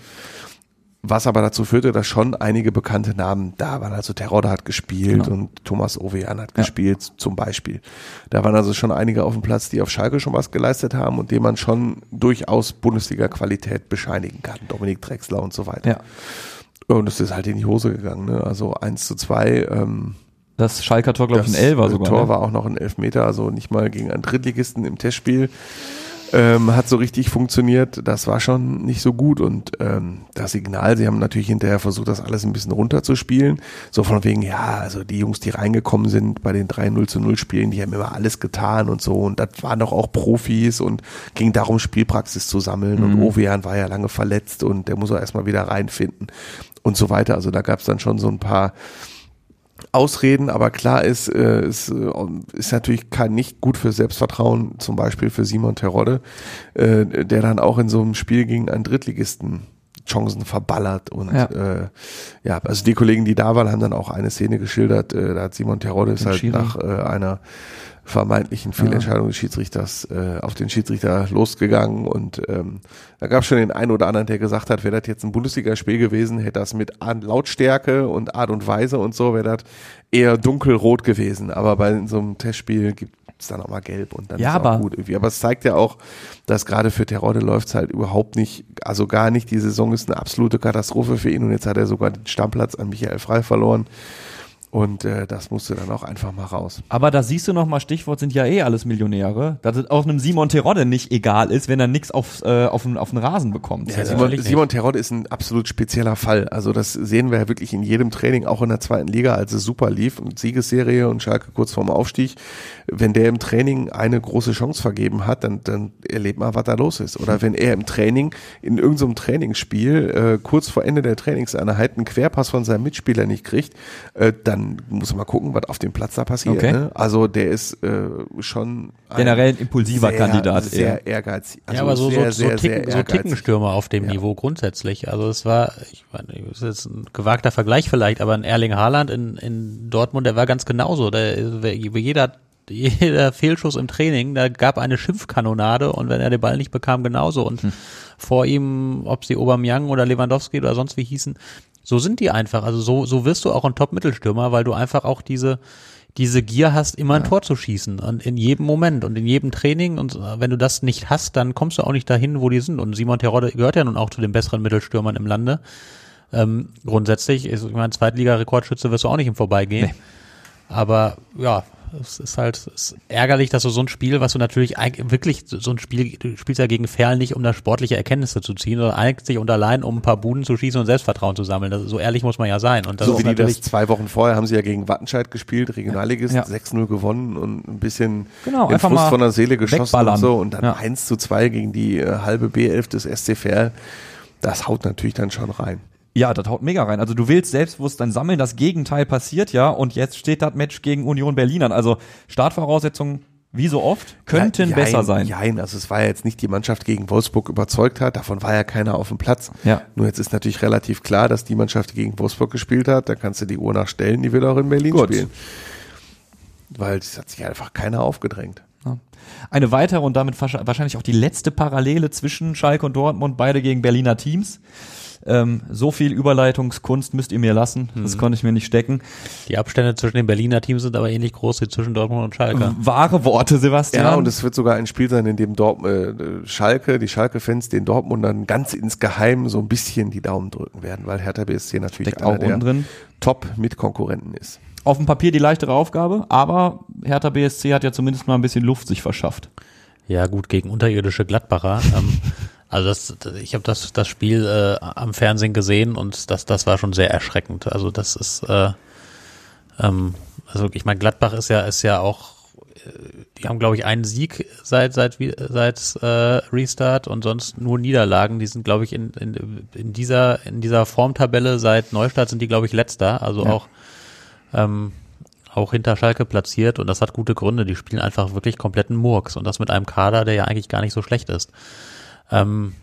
Was aber dazu führte, dass schon einige bekannte Namen da waren. Also Terodde hat gespielt Genau. und Thomas Ovejan hat Ja. gespielt, zum Beispiel. Da waren also schon einige auf dem Platz, die auf Schalke schon was geleistet haben und dem man schon durchaus Bundesliga-Qualität bescheinigen kann. Dominik Drexler und so weiter. Ja. Und es ist halt in die Hose gegangen. Ne? Also 1 zu 2. Ähm, Das Schalker Tor, glaube ich, ein das Elfer äh, sogar. Tor ne? war auch noch ein Elfmeter, also nicht mal gegen einen Drittligisten im Testspiel. Ähm, hat so richtig funktioniert. Das war schon nicht so gut. Und ähm, das Signal, sie haben natürlich hinterher versucht, das alles ein bisschen runterzuspielen. So von wegen, ja, also die Jungs, die reingekommen sind bei den 3-0 zu 0 Spielen, die haben immer alles getan und so. Und das waren doch auch Profis und ging darum, Spielpraxis zu sammeln. Und Ovejan war ja lange verletzt und der muss auch erstmal wieder reinfinden und so weiter. Also da gab es dann schon so ein paar Ausreden, aber klar ist, äh, es äh, ist natürlich kein, nicht gut für Selbstvertrauen, zum Beispiel für Simon Terodde, äh, der dann auch in so einem Spiel gegen einen Drittligisten Chancen verballert und Ja. äh, ja, also die Kollegen, die da waren, haben dann auch eine Szene geschildert, äh, da hat Simon Terodde ist halt nach äh, einer vermeintlichen Fehlentscheidung des Schiedsrichters äh, auf den Schiedsrichter losgegangen und ähm, da gab es schon den einen oder anderen, der gesagt hat, wäre das jetzt ein Bundesligaspiel gewesen, hätte das mit Lautstärke und Art und Weise und so, wäre das eher dunkelrot gewesen. Aber bei so einem Testspiel gibt es dann auch mal gelb und dann Ja, ist auch aber- gut irgendwie. Aber es zeigt ja auch, dass gerade für Terodde läuft es halt überhaupt nicht, also gar nicht. Die Saison ist eine absolute Katastrophe für ihn und jetzt hat er sogar den Stammplatz an Michael Frei verloren. Und äh, das musste dann auch einfach mal raus. Aber da siehst du noch mal, Stichwort sind ja eh alles Millionäre, dass es auch einem Simon Terodde nicht egal ist, wenn er nix auf, äh, auf, den, auf den Rasen bekommt. Ja, Ja, Simon. Simon Terodde ist ein absolut spezieller Fall. Also das sehen wir ja wirklich in jedem Training, auch in der zweiten Liga, als es super lief und Siegesserie und Schalke kurz vorm Aufstieg. Wenn der im Training eine große Chance vergeben hat, dann, dann erlebt man, was da los ist. Oder wenn er im Training, in irgendeinem Trainingsspiel, äh, kurz vor Ende der Trainingseinheit einen Querpass von seinem Mitspieler nicht kriegt, äh, dann muss man mal gucken, was auf dem Platz da passiert. Okay. Ne? Also der ist äh, schon ein Generell ein impulsiver sehr, Kandidat Sehr ehrgeizig. Also ja, aber so, sehr, so, so, sehr, Ticken, sehr so. Tickenstürmer auf dem Ja. Niveau grundsätzlich. Also es war, ich meine, das ist jetzt ein gewagter Vergleich vielleicht, aber ein Erling Haaland in, in Dortmund, der war ganz genauso. Der, jeder, jeder Fehlschuss im Training, da gab eine Schimpfkanonade und wenn er den Ball nicht bekam, genauso. Und vor ihm, ob sie Aubameyang oder Lewandowski oder sonst wie hießen, so sind die einfach. Also so, so wirst du auch ein Top-Mittelstürmer, weil du einfach auch diese, diese Gier hast, immer ein Tor zu schießen und in jedem Moment und in jedem Training und wenn du das nicht hast, dann kommst du auch nicht dahin, wo die sind und Simon Terodde gehört ja nun auch zu den besseren Mittelstürmern im Lande. Ähm, grundsätzlich, ist, ich meine, Zweitliga-Rekordschütze wirst du auch nicht im Vorbeigehen. Nee. Aber ja, es ist halt es ist ärgerlich, dass du so ein Spiel, was du natürlich eigentlich wirklich so ein Spiel, du spielst ja gegen Ferl nicht, um da sportliche Erkenntnisse zu ziehen, sondern eigentlich und allein, um ein paar Buden zu schießen und Selbstvertrauen zu sammeln. Das, so ehrlich muss man ja sein. Und das So wie die das zwei Wochen vorher haben sie ja gegen Wattenscheid gespielt, Regionalligist, Ja. 6-0 gewonnen und ein bisschen Genau, den Frust von der Seele geschossen und so und dann Ja. 1 zu 2 gegen die äh, halbe B11 des SC Verl. Das haut natürlich dann schon rein. Ja, das haut mega rein. Also du willst Selbstbewusstsein sammeln, das Gegenteil passiert ja und jetzt steht das Match gegen Union Berlin an. Also Startvoraussetzungen, wie so oft, könnten Ja, besser jein, sein. Jein, also es war ja jetzt nicht die Mannschaft gegen Wolfsburg überzeugt hat, davon war ja keiner auf dem Platz. Ja. Nur jetzt ist natürlich relativ klar, dass die Mannschaft, gegen Wolfsburg gespielt hat, da kannst du die Uhr nachstellen, die will auch in Berlin Gut. spielen. Weil es hat sich einfach keiner aufgedrängt. Eine weitere und damit wahrsch- wahrscheinlich auch die letzte Parallele zwischen Schalke und Dortmund, beide gegen Berliner Teams. Ähm, so viel Überleitungskunst müsst ihr mir lassen. Mhm. Das konnte ich mir nicht stecken. die Abstände zwischen den Berliner Teams sind aber ähnlich groß wie zwischen Dortmund und Schalke. Wahre Worte, Sebastian. Ja, und es wird sogar ein Spiel sein, in dem Dort, äh, Schalke, die Schalke-Fans den Dortmundern ganz insgeheim so ein bisschen die Daumen drücken werden, weil Hertha BSC natürlich Steckt einer auch der drin. Top-Mitkonkurrenten ist. Auf dem Papier die leichtere Aufgabe, aber Hertha BSC hat ja zumindest mal ein bisschen Luft sich verschafft. Ja, gut, gegen unterirdische Gladbacher. ähm, [laughs] also das, ich habe das, das Spiel äh, am Fernsehen gesehen und das, das war schon sehr erschreckend. Also das ist, äh, ähm, also ich meine, Gladbach ist ja, ist ja auch, äh, die haben glaube ich einen Sieg seit seit wie- seit äh, Restart und sonst nur Niederlagen. Die sind glaube ich in, in, in dieser in dieser Formtabelle seit Neustart sind die glaube ich letzter. Also Ja. auch ähm, auch hinter Schalke platziert und das hat gute Gründe. Die spielen einfach wirklich kompletten Murks und das mit einem Kader, der ja eigentlich gar nicht so schlecht ist. Ähm,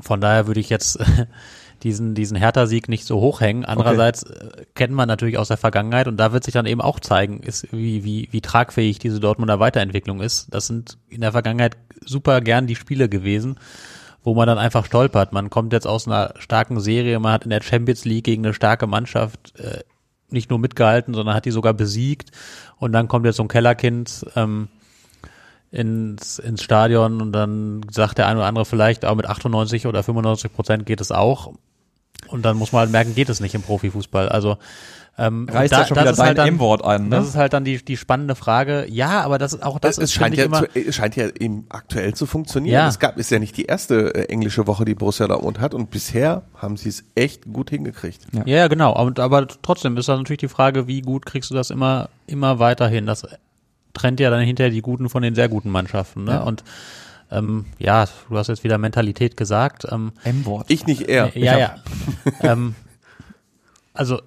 von daher würde ich jetzt [laughs] diesen, diesen Hertha-Sieg nicht so hochhängen. Andererseits äh, kennt man natürlich aus der Vergangenheit und da wird sich dann eben auch zeigen, ist, wie, wie, wie tragfähig diese Dortmunder Weiterentwicklung ist. Das sind in der Vergangenheit super gern die Spiele gewesen, wo man dann einfach stolpert. Man kommt jetzt aus einer starken Serie, man hat in der Champions League gegen eine starke Mannschaft äh, nicht nur mitgehalten, sondern hat die sogar besiegt. Und dann kommt jetzt so ein Kellerkind ähm, ins, ins Stadion und dann sagt der eine oder andere vielleicht, aber mit 98 oder 95 Prozent geht es auch. Und dann muss man halt merken, geht es nicht im Profifußball. Also ähm, Reißt da- ja schon das wieder ist halt dein dann- M-Wort an, ne? Das ist halt dann die, die spannende Frage. Ja, aber das ist auch das es ist, scheint ja, immer, zu, es scheint ja eben aktuell zu funktionieren. Ja. Es gab, ist ja nicht die erste äh, englische Woche, die Borussia Dortmund hat und bisher haben sie es echt gut hingekriegt. Ja, ja genau. Aber, aber trotzdem ist das natürlich die Frage, wie gut kriegst du das immer, immer weiterhin? Das trennt ja dann hinterher die guten von den sehr guten Mannschaften. Ne? Und ähm, ja, du hast jetzt wieder Mentalität gesagt. Ähm, M-Wort. Ich nicht er. ja, ja. [laughs] ähm, also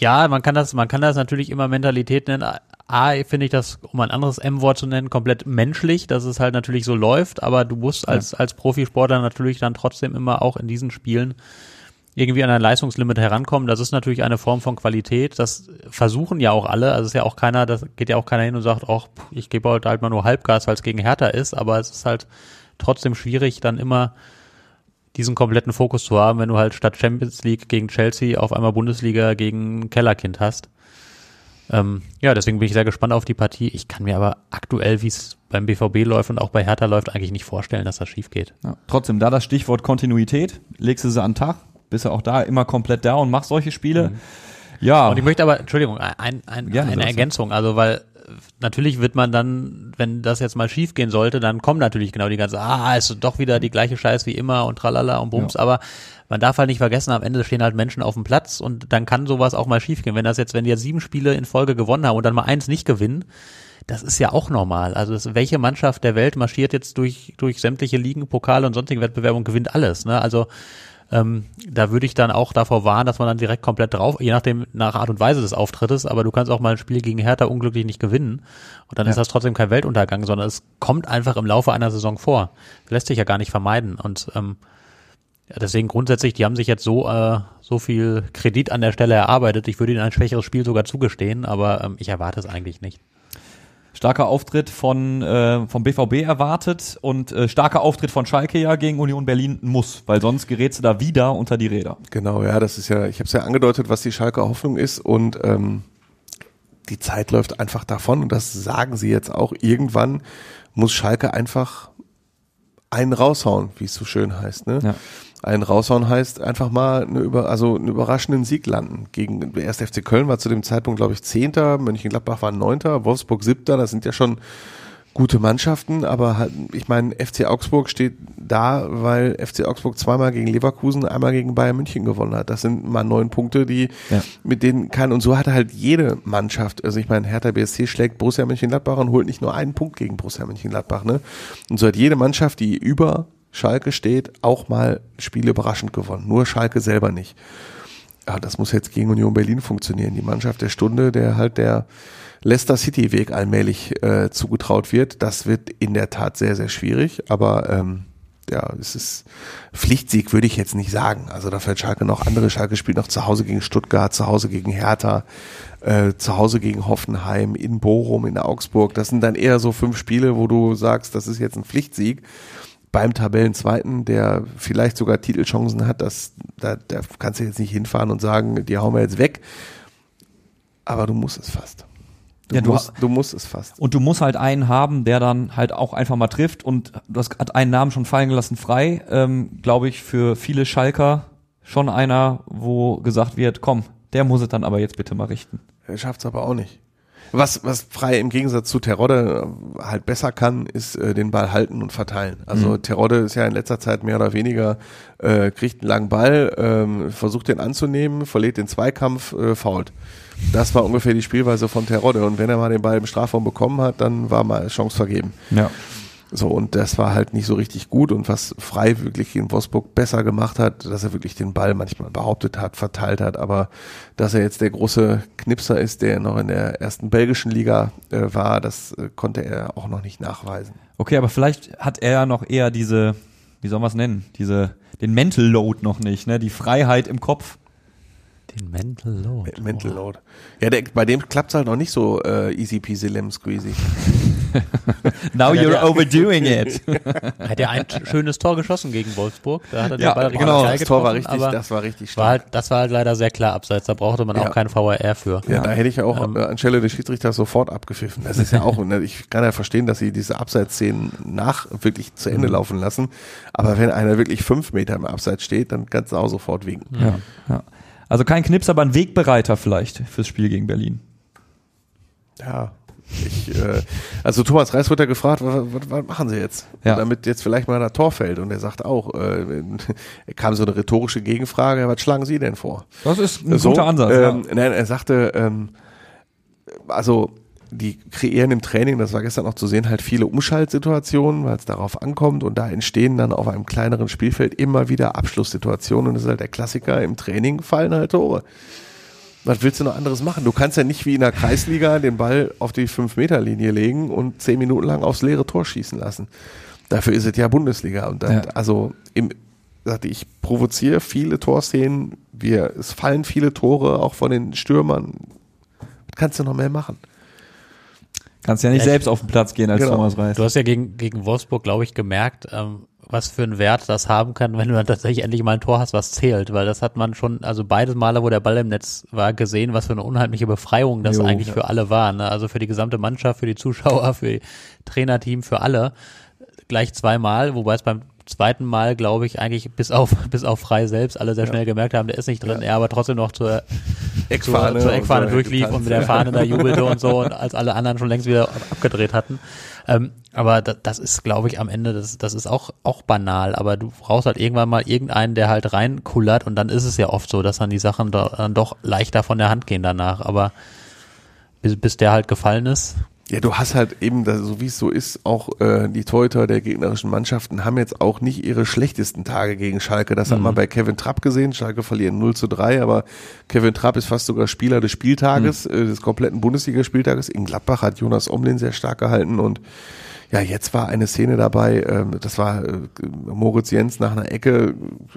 ja, man kann das, man kann das natürlich immer Mentalität nennen. A, finde ich das, um ein anderes M-Wort zu nennen, komplett menschlich, dass es halt natürlich so läuft, aber du musst als, als Profisportler natürlich dann trotzdem immer auch in diesen Spielen irgendwie an ein Leistungslimit herankommen. Das ist natürlich eine Form von Qualität. Das versuchen ja auch alle. Also es ist ja auch keiner, das geht ja auch keiner hin und sagt, ach, ich gebe heute halt mal nur Halbgas, weil es gegen Hertha ist. Aber es ist halt trotzdem schwierig, dann immer diesen kompletten Fokus zu haben, wenn du halt statt Champions League gegen Chelsea auf einmal Bundesliga gegen Kellerkind hast. Ähm, ja, deswegen bin ich sehr gespannt auf die Partie. Ich kann mir aber aktuell, wie es beim BVB läuft und auch bei Hertha läuft, eigentlich nicht vorstellen, dass das schief geht. Ja, trotzdem, da das Stichwort Kontinuität, legst du sie an den Tag, bist du auch da immer komplett da und machst solche Spiele. Ja, Und ich möchte aber, Entschuldigung, ein, ein, Gerne, eine. Ergänzung, also weil natürlich wird man dann, wenn das jetzt mal schief gehen sollte, dann kommen natürlich genau die ganze, ah, ist doch wieder die gleiche Scheiß wie immer und tralala und bums, aber man darf halt nicht vergessen, am Ende stehen halt Menschen auf dem Platz und dann kann sowas auch mal schief gehen. Wenn das jetzt, wenn die jetzt sieben Spiele in Folge gewonnen haben und dann mal eins nicht gewinnen, das ist ja auch normal. Also das, welche Mannschaft der Welt marschiert jetzt durch, durch sämtliche Ligen, Pokale und sonstige Wettbewerbe und gewinnt alles, ne? Also ähm, da würde ich dann auch davor warnen, dass man dann direkt komplett drauf, je nachdem nach Art und Weise des Auftrittes, aber du kannst auch mal ein Spiel gegen Hertha unglücklich nicht gewinnen und dann ist das trotzdem kein Weltuntergang, sondern es kommt einfach im Laufe einer Saison vor. lässt sich ja gar nicht vermeiden und ähm, ja, deswegen grundsätzlich, die haben sich jetzt so äh, so viel Kredit an der Stelle erarbeitet. Ich würde ihnen ein schwächeres Spiel sogar zugestehen, aber ähm, ich erwarte es eigentlich nicht. Starker Auftritt von äh, vom BVB erwartet und äh, starker Auftritt von Schalke ja gegen Union Berlin muss, weil sonst gerätst du da wieder unter die Räder. Genau, ja, das ist ja, ich habe es ja angedeutet, was die Schalker Hoffnung ist und ähm, die Zeit läuft einfach davon und das sagen sie jetzt auch. Irgendwann muss Schalke einfach einen raushauen, wie es so schön heißt. Ne? Ja. Einen raushauen heißt einfach mal eine über, also einen überraschenden Sieg landen. Gegen der erste FC Köln war zu dem Zeitpunkt, glaube ich, Zehnter, Mönchengladbach war Neunter, Wolfsburg Siebter, das sind ja schon gute Mannschaften, aber halt, ich meine, FC Augsburg steht da, weil FC Augsburg zweimal gegen Leverkusen, einmal gegen Bayern München gewonnen hat. Das sind mal neun Punkte, die Ja. mit denen kann und so hat halt jede Mannschaft, also ich meine, Hertha BSC schlägt Borussia Mönchengladbach und holt nicht nur einen Punkt gegen Borussia Mönchengladbach, ne? Und so hat jede Mannschaft, die über Schalke steht, auch mal Spiele überraschend gewonnen. Nur Schalke selber nicht. Ja, das muss jetzt gegen Union Berlin funktionieren. Die Mannschaft der Stunde, der halt der Leicester City Weg allmählich äh, zugetraut wird, das wird in der Tat sehr, sehr schwierig. Aber ähm, ja, es ist Pflichtsieg, würde ich jetzt nicht sagen. Also da fällt Schalke noch andere. Schalke spielt noch zu Hause gegen Stuttgart, zu Hause gegen Hertha, äh, zu Hause gegen Hoffenheim, in Bochum, in Augsburg. Das sind dann eher so fünf Spiele, wo du sagst, das ist jetzt ein Pflichtsieg. Beim Tabellenzweiten, der vielleicht sogar Titelchancen hat, das, da, da kannst du jetzt nicht hinfahren und sagen, die hauen wir jetzt weg. Aber du musst es fast. Du, Ja, du musst, du musst es fast. Und du musst halt einen haben, der dann halt auch einfach mal trifft und du hast hat einen Namen schon fallen gelassen, frei, ähm, glaube ich, für viele Schalker schon einer, wo gesagt wird, komm, der muss es dann aber jetzt bitte mal richten. Er schafft es aber auch nicht. Was, was Frei im Gegensatz zu Terodde äh, halt besser kann, ist äh, den Ball halten und verteilen. Also Mhm. Terodde ist ja in letzter Zeit mehr oder weniger, äh, kriegt einen langen Ball, ähm, versucht den anzunehmen, verliert den Zweikampf, äh, fault. Das war ungefähr die Spielweise von Terodde. Und wenn er mal den Ball im Strafraum bekommen hat, dann war mal Chance vergeben. Ja. So, und das war halt nicht so richtig gut. Und was Frei wirklich in Wolfsburg besser gemacht hat, dass er wirklich den Ball manchmal behauptet hat, verteilt hat, aber dass er jetzt der große Knipser ist, der noch in der ersten belgischen Liga äh, war, das äh, konnte er auch noch nicht nachweisen. Okay, aber vielleicht hat er ja noch eher diese, wie soll man es nennen, diese, den Mental Load noch nicht, ne, die Freiheit im Kopf. Den Mental Load. Mental Load. Ja, der, bei dem klappt's halt noch nicht so äh, easy peasy lemon squeezy. [laughs] [laughs] Now Ja, you're overdoing it. [laughs] Hat er ein schönes Tor geschossen gegen Wolfsburg? Da hat er den Ja, Ball richtig genau, das Tor war richtig, das war richtig war halt, stark. das war halt leider sehr klar abseits. Da brauchte man Ja. auch keinen VAR für. Ja, da hätte ich ja auch äh, anstelle des Schiedsrichters sofort abgepfiffen. Das ist ja auch, ne, ich kann ja verstehen, dass sie diese Abseitsszenen nach wirklich zu Ende laufen lassen. Aber wenn einer wirklich fünf Meter im Abseits steht, dann kannst du auch sofort winken. Ja, ja. Also kein Knips, aber ein Wegbereiter vielleicht fürs Spiel gegen Berlin. Ja. Ich, äh, also Thomas Reis wird ja gefragt, was, was, was machen sie jetzt? Ja. Damit jetzt vielleicht mal ein Tor fällt. Und er sagt auch, äh, [laughs] kam so eine rhetorische Gegenfrage, was schlagen Sie denn vor? Das ist ein so, guter Ansatz. Ähm, ja. Nein, er sagte, ähm, also die kreieren im Training, das war gestern auch zu sehen, halt viele Umschaltsituationen, weil es darauf ankommt und da entstehen dann auf einem kleineren Spielfeld immer wieder Abschlusssituationen und das ist halt der Klassiker, im Training fallen halt Tore. Was willst du noch anderes machen? Du kannst ja nicht wie in der Kreisliga den Ball auf die 5-Meter-Linie legen und zehn Minuten lang aufs leere Tor schießen lassen. Dafür ist es ja Bundesliga. Und dann, Ja. also im, sagte ich, provoziere viele Torszenen. Wir, es fallen viele Tore auch von den Stürmern. Was kannst du noch mehr machen? Kannst ja nicht Ja, selbst auf den Platz gehen als Genau. Thomas Reis. Du hast ja gegen, gegen Wolfsburg, glaube ich, gemerkt, ähm, was für einen Wert das haben kann, wenn du dann tatsächlich endlich mal ein Tor hast, was zählt. Weil das hat man schon, also beide Male, wo der Ball im Netz war, gesehen, was für eine unheimliche Befreiung das Jo, eigentlich ja. für alle war. Ne? Also für die gesamte Mannschaft, für die Zuschauer, [laughs] für die Trainerteam, für alle. Gleich zweimal, wobei es beim zweiten Mal, glaube ich, eigentlich bis auf, [laughs] bis auf Frei selbst alle sehr schnell gemerkt haben, der ist nicht drin, er aber trotzdem noch zur, Eckfahne zur, Eckfahne so durchlief und mit der. Fahne da jubelte und so und als alle anderen schon längst wieder abgedreht hatten. Ähm, aber da, das ist, glaube ich, am Ende, das, das ist auch, auch banal, aber du brauchst halt irgendwann mal irgendeinen, der halt reinkullert und dann ist es ja oft so, dass dann die Sachen da, dann doch leichter von der Hand gehen danach, aber bis, bis der halt gefallen ist, Ja, du hast halt eben, so wie es so ist, auch äh, die Torhüter der gegnerischen Mannschaften haben jetzt auch nicht ihre schlechtesten Tage gegen Schalke. Das hat man bei Kevin Trapp gesehen. Schalke verlieren 0 zu 3, aber Kevin Trapp ist fast sogar Spieler des Spieltages, äh, des kompletten Bundesligaspieltages. In Gladbach hat Jonas Omlin sehr stark gehalten und ja, jetzt war eine Szene dabei, ähm, das war äh, Moritz Jens nach einer Ecke,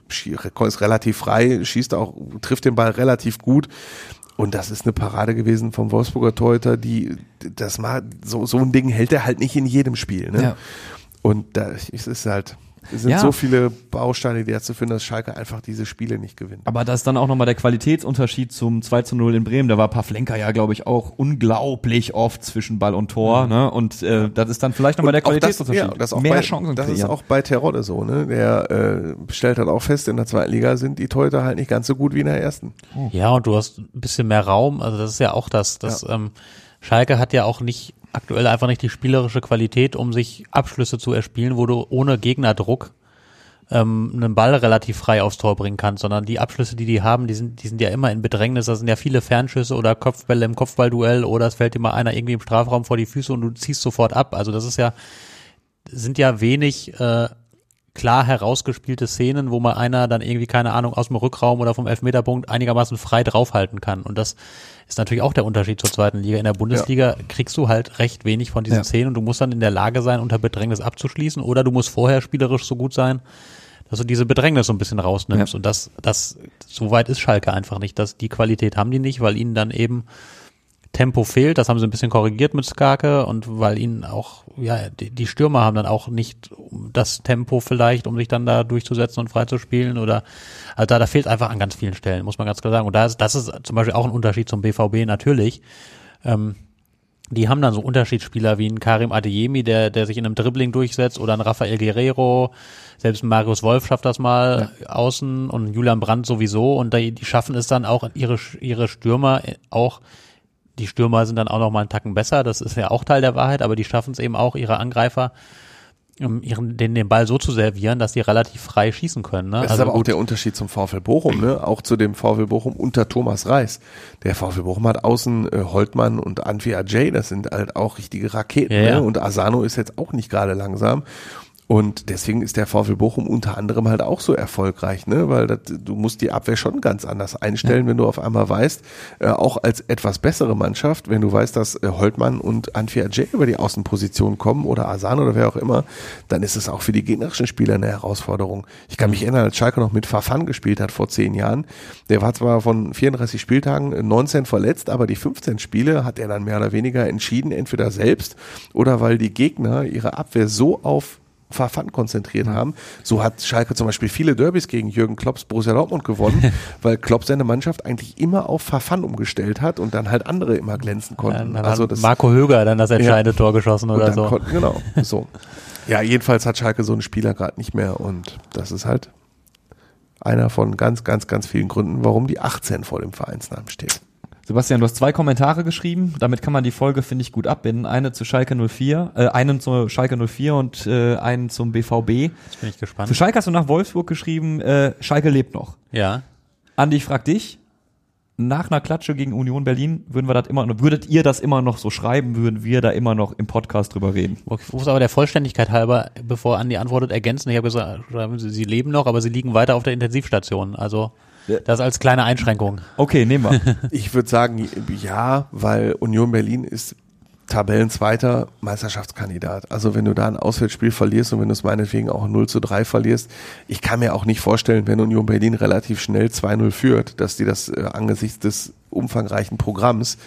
schie- ist relativ frei, schießt auch, trifft den Ball relativ gut Und das ist eine Parade gewesen vom Wolfsburger Torhüter, die das mal so so ein Ding hält er halt nicht in jedem Spiel. Ne? Ja. Und da es ist halt es sind Ja. so viele Bausteine, die dazu führen, dass Schalke einfach diese Spiele nicht gewinnt. Aber das ist dann auch nochmal der Qualitätsunterschied zum 2 zu 0 in Bremen. Da war Pavlenka ja, glaube ich, auch unglaublich oft zwischen Ball und Tor. Ne? Und äh, das ist dann vielleicht nochmal der Mhm. Auch das, Qualitätsunterschied. ja, das auch Mehr bei, Chancen Das ist auch bei Terodde so, ne? Der äh, stellt halt auch fest, in der zweiten Liga sind die Torhüter halt nicht ganz so gut wie in der ersten. Ja, und du hast ein bisschen mehr Raum. Also das ist ja auch das. das ähm, Schalke hat ja auch nicht aktuell einfach nicht die spielerische Qualität, um sich Abschlüsse zu erspielen, wo du ohne Gegnerdruck ähm, einen Ball relativ frei aufs Tor bringen kannst, sondern die Abschlüsse, die die haben, die sind, die sind ja immer in Bedrängnis. Da sind ja viele Fernschüsse oder Kopfbälle im Kopfballduell oder es fällt dir mal einer irgendwie im Strafraum vor die Füße und du ziehst sofort ab. Also das ist ja, sind ja wenig äh, klar herausgespielte Szenen, wo mal einer dann irgendwie, keine Ahnung, aus dem Rückraum oder vom Elfmeterpunkt einigermaßen frei draufhalten kann. Und das ist natürlich auch der Unterschied zur zweiten Liga. In der Bundesliga kriegst du halt recht wenig von diesen Ja. Szenen und du musst dann in der Lage sein, unter Bedrängnis abzuschließen oder du musst vorher spielerisch so gut sein, dass du diese Bedrängnis so ein bisschen rausnimmst. Ja. Und das, das, so weit ist Schalke einfach nicht. Das, die Qualität haben die nicht, weil ihnen dann eben Tempo fehlt, das haben sie ein bisschen korrigiert mit Skake und weil ihnen auch, ja, die, die Stürmer haben dann auch nicht das Tempo vielleicht, um sich dann da durchzusetzen und frei zu spielen oder, also da, da fehlt einfach an ganz vielen Stellen, muss man ganz klar sagen. Und da ist, das ist zum Beispiel auch ein Unterschied zum BVB natürlich. Ähm, die haben dann so Unterschiedsspieler wie ein Karim Adeyemi, der, der sich in einem Dribbling durchsetzt oder ein Rafael Guerrero, selbst ein Marius Wolf schafft das mal außen und Julian Brandt sowieso und die, die schaffen es dann auch, ihre, ihre Stürmer auch die Stürmer sind dann auch noch mal einen Tacken besser, das ist ja auch Teil der Wahrheit, aber die schaffen es eben auch, ihre Angreifer um ihren, den, den Ball so zu servieren, dass die relativ frei schießen können. Ne? Das ist aber auch der Unterschied zum VfL Bochum, ne? Auch zu dem VfL Bochum unter Thomas Reis. Der VfL Bochum hat außen äh, Holtmann und Antwi Ajay, das sind halt auch richtige Raketen, Ja, ja. ne? Und Asano ist jetzt auch nicht gerade langsam. Und deswegen ist der VfL Bochum unter anderem halt auch so erfolgreich, ne? Weil das, du musst die Abwehr schon ganz anders einstellen, wenn du auf einmal weißt, äh, auch als etwas bessere Mannschaft, wenn du weißt, dass äh, Holtmann und Antwi Ajay über die Außenposition kommen oder Asano oder wer auch immer, dann ist es auch für die gegnerischen Spieler eine Herausforderung. Ich kann mich erinnern, als Schalke noch mit Fafan gespielt hat vor zehn Jahren, der war zwar von 34 Spieltagen äh, 19 verletzt, aber die 15 Spiele hat er dann mehr oder weniger entschieden, entweder selbst oder weil die Gegner ihre Abwehr so auf Fafan konzentriert haben. So hat Schalke zum Beispiel viele Derbys gegen Jürgen Klopps Borussia Dortmund gewonnen, [laughs] weil Klopp seine Mannschaft eigentlich immer auf Fafan umgestellt hat und dann halt andere immer glänzen konnten. dann also hat das Marco Höger dann das entscheidende Tor geschossen oder so. konnten- genau, [laughs] so. Ja, jedenfalls hat Schalke so einen Spieler gerade nicht mehr und das ist halt einer von ganz, ganz, ganz vielen Gründen, warum die 18 vor dem Vereinsnamen steht. Sebastian, du hast zwei Kommentare geschrieben. Damit kann man die Folge, finde ich, gut abbinden. Eine zu Schalke 04, äh, einen zu Schalke 04 und äh, einen zum BVB. Jetzt bin ich Zu gespannt. Schalke hast du nach Wolfsburg geschrieben, äh, Schalke lebt noch. Ja. Andi, ich frag dich, nach einer Klatsche gegen Union Berlin, würden wir das immer, würdet ihr das immer noch so schreiben, würden wir da immer noch im Podcast drüber reden? Ich muss aber der Vollständigkeit halber, bevor Andi antwortet, ergänzen. Ich habe gesagt, sie sie leben noch, aber sie liegen weiter auf der Intensivstation. Also das als kleine Einschränkung. Okay, nehmen wir. [laughs] Ich würde sagen, ja, weil Union Berlin ist Tabellenzweiter Meisterschaftskandidat. Also wenn du da ein Auswärtsspiel verlierst und wenn du es meinetwegen auch 0 zu 3 verlierst, ich kann mir auch nicht vorstellen, wenn Union Berlin relativ schnell 2-0 führt, dass die das äh, angesichts des umfangreichen Programms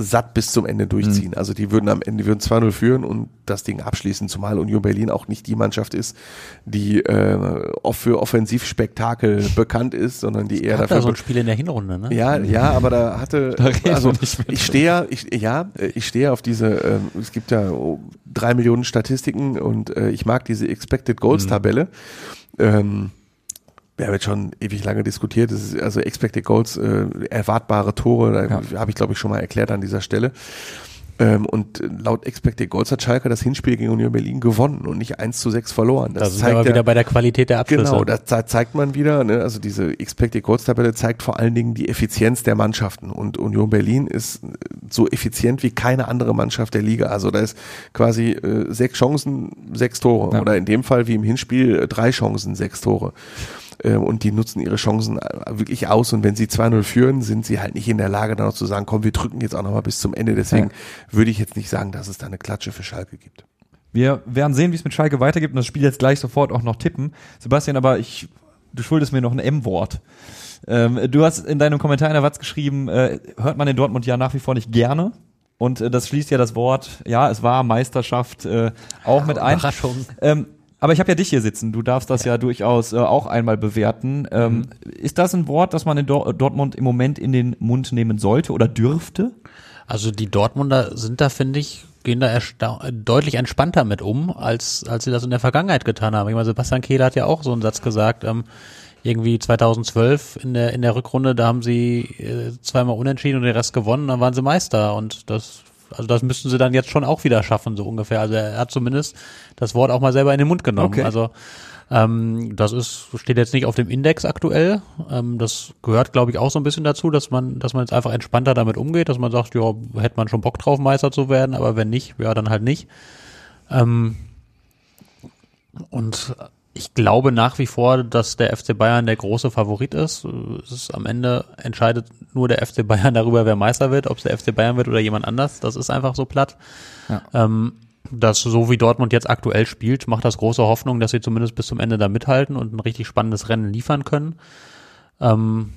satt bis zum Ende durchziehen. Also die würden am Ende die würden 2-0 führen und das Ding abschließen, zumal Union Berlin auch nicht die Mannschaft ist, die äh, off- für Offensivspektakel [laughs] bekannt ist, sondern die eher Hat dafür da so ein Spiel in der Hinrunde, ne? ja, ja, aber da hatte, [laughs] reden also ich stehe ja, ich, ja, äh, ich stehe auf diese, ähm, es gibt ja drei Millionen Statistiken und äh, ich mag diese Expected Goals Tabelle. Ähm, wir haben jetzt schon ewig lange diskutiert, das ist also Expected Goals, äh, erwartbare Tore, da habe ich glaube ich schon mal erklärt an dieser Stelle. Ähm, und laut Expected Goals hat Schalke das Hinspiel gegen Union Berlin gewonnen und nicht 1 zu 6 verloren. Das ist aber wieder bei der Qualität der Abschlüsse. Genau, das ze- zeigt man wieder, ne? also diese Expected Goals Tabelle zeigt vor allen Dingen die Effizienz der Mannschaften und Union Berlin ist äh, so effizient wie keine andere Mannschaft der Liga. Also da ist quasi äh, sechs Chancen, sechs Tore Ja. oder in dem Fall wie im Hinspiel äh, drei Chancen, sechs Tore. Ähm, Und die nutzen ihre Chancen äh, wirklich aus. Und wenn sie 2-0 führen, sind sie halt nicht in der Lage, dann noch zu sagen, komm, wir drücken jetzt auch nochmal bis zum Ende. Deswegen würde ich jetzt nicht sagen, dass es da eine Klatsche für Schalke gibt. Wir werden sehen, wie es mit Schalke weitergeht und das Spiel jetzt gleich sofort auch noch tippen. Sebastian, aber ich du schuldest mir noch ein M-Wort. Ähm, du hast in deinem Kommentar in der Watz geschrieben, äh, hört man in Dortmund ja nach wie vor nicht gerne. Und äh, das schließt ja das Wort, ja, es war Meisterschaft äh, auch mit ein. Überraschung. Ähm, aber ich habe ja dich hier sitzen. Du darfst das ja, durchaus äh, auch einmal bewerten. Ähm, Ist das ein Wort, das man in Dor Dortmund im Moment in den Mund nehmen sollte oder dürfte? Also die Dortmunder sind da, finde ich, gehen da deutlich entspannter mit um, als, als sie das in der Vergangenheit getan haben. Ich meine, Sebastian Kehl hat ja auch so einen Satz gesagt, ähm, irgendwie 2012 in der, in der Rückrunde, da haben sie äh, zweimal unentschieden und den Rest gewonnen, dann waren sie Meister und das, also das müssten sie dann jetzt schon auch wieder schaffen, so ungefähr. Also er hat zumindest das Wort auch mal selber in den Mund genommen. Okay. Also ähm, das ist, steht jetzt nicht auf dem Index aktuell. Ähm, das gehört, glaube ich, auch so ein bisschen dazu, dass man, dass man jetzt einfach entspannter damit umgeht, dass man sagt, ja, hätte man schon Bock drauf, Meister zu werden, aber wenn nicht, ja, dann halt nicht. Ähm, und ich glaube nach wie vor, dass der FC Bayern der große Favorit ist. Es ist am Ende entscheidet nur der FC Bayern [laughs] darüber, wer Meister wird, ob es der FC Bayern wird oder jemand anders. Das ist einfach so platt. Ja. Ähm, dass so wie Dortmund jetzt aktuell spielt, macht das große Hoffnung, dass sie zumindest bis zum Ende da mithalten und ein richtig spannendes Rennen liefern können. Ähm,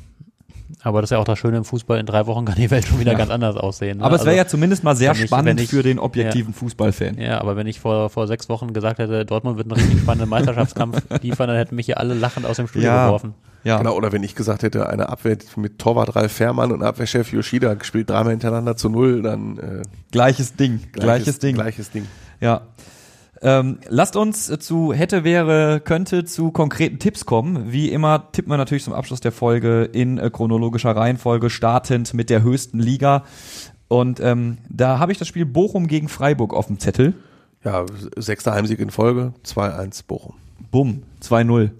aber das ist ja auch das Schöne im Fußball, in drei Wochen kann die Welt schon wieder ganz anders aussehen. ne? Aber es wäre Also- ja zumindest mal sehr wenn ich- spannend wenn ich- für den objektiven Fußballfan. ja, aber wenn ich vor, vor sechs Wochen gesagt hätte, Dortmund wird einen richtig spannenden Meisterschaftskampf [laughs] liefern, dann hätten mich hier alle lachend aus dem Studio Ja. geworfen. Ja. Genau, oder wenn ich gesagt hätte, eine Abwehr mit Torwart Ralf Fährmann und Abwehrchef Yoshida gespielt dreimal hintereinander zu null, dann äh, Gleiches Ding. Gleiches, Ding. Gleiches Ding. Ja. Ähm, lasst uns zu hätte, wäre, könnte zu konkreten Tipps kommen. Wie immer tippen wir natürlich zum Abschluss der Folge in äh, chronologischer Reihenfolge, startend mit der höchsten Liga. Und ähm, da habe ich das Spiel Bochum gegen Freiburg auf dem Zettel. Ja, sechster Heimsieg in Folge, 2-1 Bochum. Bumm, 2-0.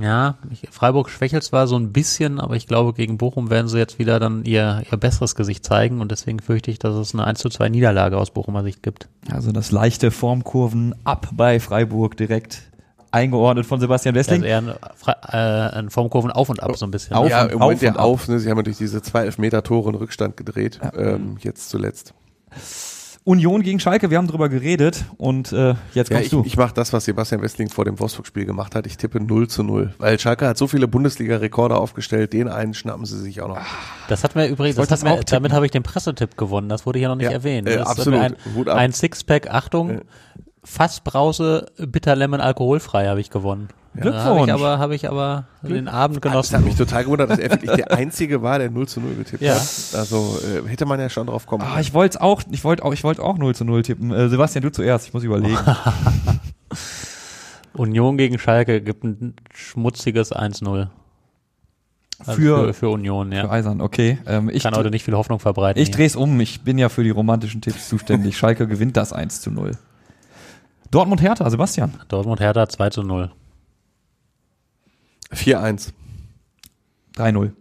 Ja, ich, Freiburg schwächelt zwar so ein bisschen, aber ich glaube, gegen Bochum werden sie jetzt wieder dann ihr, ihr besseres Gesicht zeigen und deswegen fürchte ich, dass es eine 1 zu 2 Niederlage aus Bochumer Sicht gibt. Also das leichte Formkurven ab bei Freiburg direkt eingeordnet von Sebastian Also Wessling. eher ein, äh, ein Formkurven auf und ab so ein bisschen. Auf ja, und- im Moment auf ja und ab. auf, ne? sie haben ja durch diese zwei Elfmeter-Tore in Rückstand gedreht, ähm, jetzt zuletzt. Union gegen Schalke, wir haben drüber geredet und äh, jetzt Ja, kommst ich, du. ich mache das, was Sebastian Westling vor dem Wolfsburg-Spiel gemacht hat. Ich tippe 0 zu 0. Weil Schalke hat so viele Bundesliga-Rekorde aufgestellt, den einen schnappen sie sich auch noch. Das hat mir übrigens, das hat mir, damit habe ich den Pressetipp gewonnen. Das wurde hier noch nicht Ja, erwähnt. äh, Das hat absolut. Ein, Hut ab. ein Sixpack, Achtung, Fassbrause, Bitter Lemon alkoholfrei habe ich gewonnen. Glückwunsch. Da habe ich aber, habe ich aber den Abend Das genossen. hat mich total gewundert, dass er wirklich der Einzige war, der 0 zu 0 getippt Ja. hat. Also äh, hätte man ja schon drauf kommen Ah, können. ich wollte auch, ich wollte auch, ich wollte auch 0 zu 0 tippen. Äh, Sebastian, du zuerst, ich muss überlegen. [laughs] Union gegen Schalke gibt ein schmutziges 1-0. Also Für- für, für Union, ja. Für Eisern, okay. Ähm, ich Kann heute nicht viel Hoffnung verbreiten. ich hier. dreh's um, ich bin ja für die romantischen Tipps zuständig. [laughs] Schalke gewinnt das 1 zu 0. Dortmund Hertha, Sebastian. Dortmund Hertha 2 zu 0. 4-1. 3-0.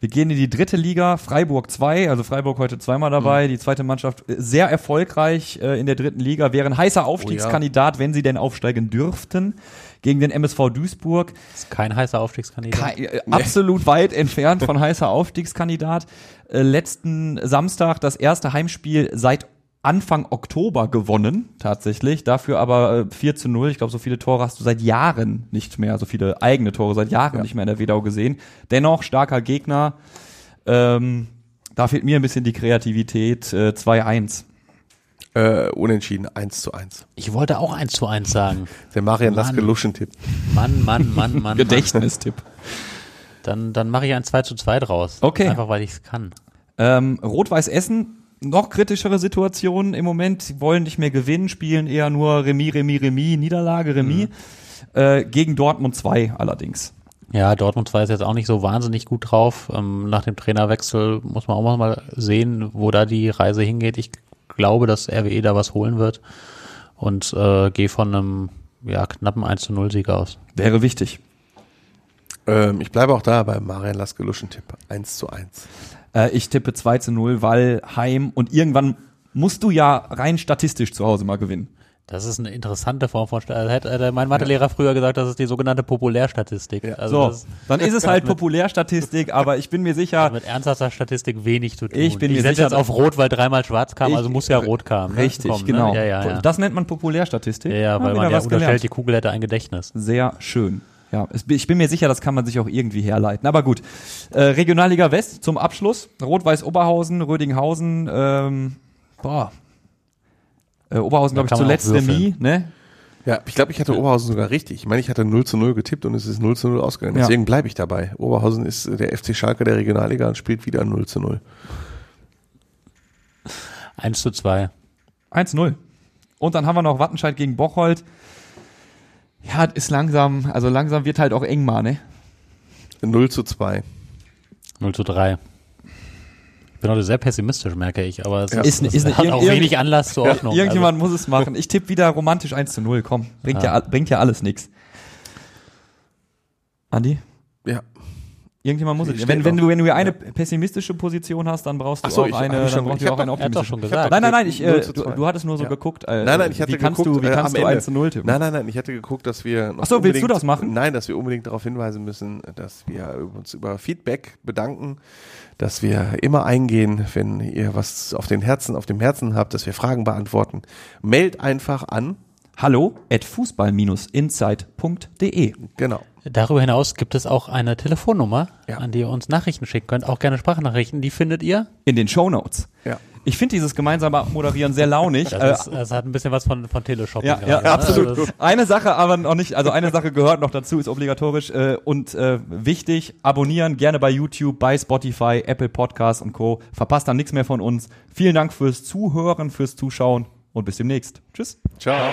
Wir gehen in die dritte Liga, Freiburg 2, also Freiburg heute zweimal dabei, die zweite Mannschaft äh, sehr erfolgreich äh, in der dritten Liga, wären heißer Aufstiegskandidat, wenn sie denn aufsteigen dürften, gegen den MSV Duisburg. Ist kein heißer Aufstiegskandidat. Kei- äh, absolut weit entfernt von [laughs] heißer Aufstiegskandidat. Äh, letzten Samstag das erste Heimspiel seit Anfang Oktober gewonnen, tatsächlich. Dafür aber äh, 4 zu 0. Ich glaube, so viele Tore hast du seit Jahren nicht mehr, so viele eigene Tore seit Jahren Ja. nicht mehr in der Wedau gesehen. Dennoch starker Gegner. Ähm, da fehlt mir ein bisschen die Kreativität. Äh, 2-1. Äh, unentschieden, 1 zu 1. Ich wollte auch 1 zu 1 sagen. Der Marian Mann. Laske Luschen-Tipp. Mann, Mann, Mann, Mann. Mann. Gedächtnistipp. Dann, dann mache ich ein 2 zu 2 draus. Okay. Einfach weil ich es kann. Ähm, Rot-Weiß Essen, noch kritischere Situation im Moment. Sie wollen nicht mehr gewinnen, spielen eher nur Remis, Remis, Remis, Niederlage, Remis. Äh, gegen Dortmund 2 allerdings. Ja, Dortmund 2 ist jetzt auch nicht so wahnsinnig gut drauf. Ähm, nach dem Trainerwechsel muss man auch mal sehen, wo da die Reise hingeht. Ich glaube, dass RWE da was holen wird und äh, gehe von einem ja, knappen 1 zu 0 Sieg aus. Wäre wichtig. Ähm, ich bleibe auch da bei Marian Laske Luschen-Tipp. 1 zu 1. Äh, ich tippe 2 zu 0, weil Heim und irgendwann musst du ja rein statistisch zu Hause mal gewinnen. Das ist eine interessante Form von Sta- hätte hätte mein Mathelehrer früher gesagt, das ist die sogenannte Populärstatistik. Also So, dann ist es [laughs] halt Populärstatistik, aber ich bin mir sicher, hat mit ernsthafter Statistik wenig zu tun. Ich bin mir setze sicher, jetzt auf Rot, weil dreimal schwarz kam, Ich- also muss ja Rot kam. Ne? richtig, Kommen, genau. Ne? Ja, ja, ja. Das nennt man Populärstatistik. ja, ja, weil man ja unterstellt, gelernt. die Kugel hätte ein Gedächtnis. Sehr schön. Ja, es- ich bin mir sicher, das kann man sich auch irgendwie herleiten. Aber gut. Äh, Regionalliga West zum Abschluss. Rot-Weiß Oberhausen, Rödinghausen, ähm, boah. Äh, Oberhausen, glaube ich, zuletzt Remis, ne? Ja, ich glaube, ich hatte Oberhausen sogar richtig. Ich meine, ich hatte 0 zu 0 getippt und es ist 0 zu 0 ausgegangen. Ja. Deswegen bleibe ich dabei. Oberhausen ist der FC Schalke der Regionalliga und spielt wieder 0 zu 0. 1 zu 2. 1-0. Und dann haben wir noch Wattenscheid gegen Bocholt. Ja, ist langsam, also langsam wird halt auch eng mal, ne? 0 zu 2. 0 zu 3. Ich bin heute sehr pessimistisch, merke ich, aber es Ja. ist, Ist- ist- hat auch wenig Anlass zur Hoffnung. Irgendjemand muss es machen. Ich tippe wieder romantisch 1 zu 0. Komm, bringt ja, bringt ja alles nix. Andi? Ja. Irgendjemand muss es. Wenn, wenn, du, wenn du eine pessimistische Position hast, dann brauchst du so, auch ich- eine, schon- brauchst ich du auch eine optimistische. schon gesagt. Nein, nein, nein, ich, 0 äh, du, 2. du hattest nur so Ja. geguckt. Äh, Nein, nein, ich hatte wie kannst geguckt, du, wie äh, kannst am du Ende. 1 zu 0 tippen? Nein, nein, nein, ich hatte geguckt, dass wir Ach so, willst du das machen? Nein, dass wir unbedingt darauf hinweisen müssen, dass wir uns über Feedback bedanken, dass wir immer eingehen, wenn ihr was auf den Herzen, auf dem Herzen habt, dass wir Fragen beantworten. Mailt einfach an. Hallo at fußball-insight.de. Genau. Darüber hinaus gibt es auch eine Telefonnummer, Ja. an die ihr uns Nachrichten schicken könnt, auch gerne Sprachnachrichten. Die findet ihr. In den Shownotes. Ja. Ich finde dieses gemeinsame Moderieren sehr launig. [laughs] Das, Äh, ist, das hat ein bisschen was von, von Teleshopping. Ja, ja, gerade, ne? absolut. Also Eine Sache aber noch nicht, also eine Sache gehört noch dazu, ist obligatorisch äh, und äh, wichtig. Abonnieren gerne bei YouTube, bei Spotify, Apple Podcasts und Co. Verpasst dann nichts mehr von uns. Vielen Dank fürs Zuhören, fürs Zuschauen und bis demnächst. Tschüss. Ciao.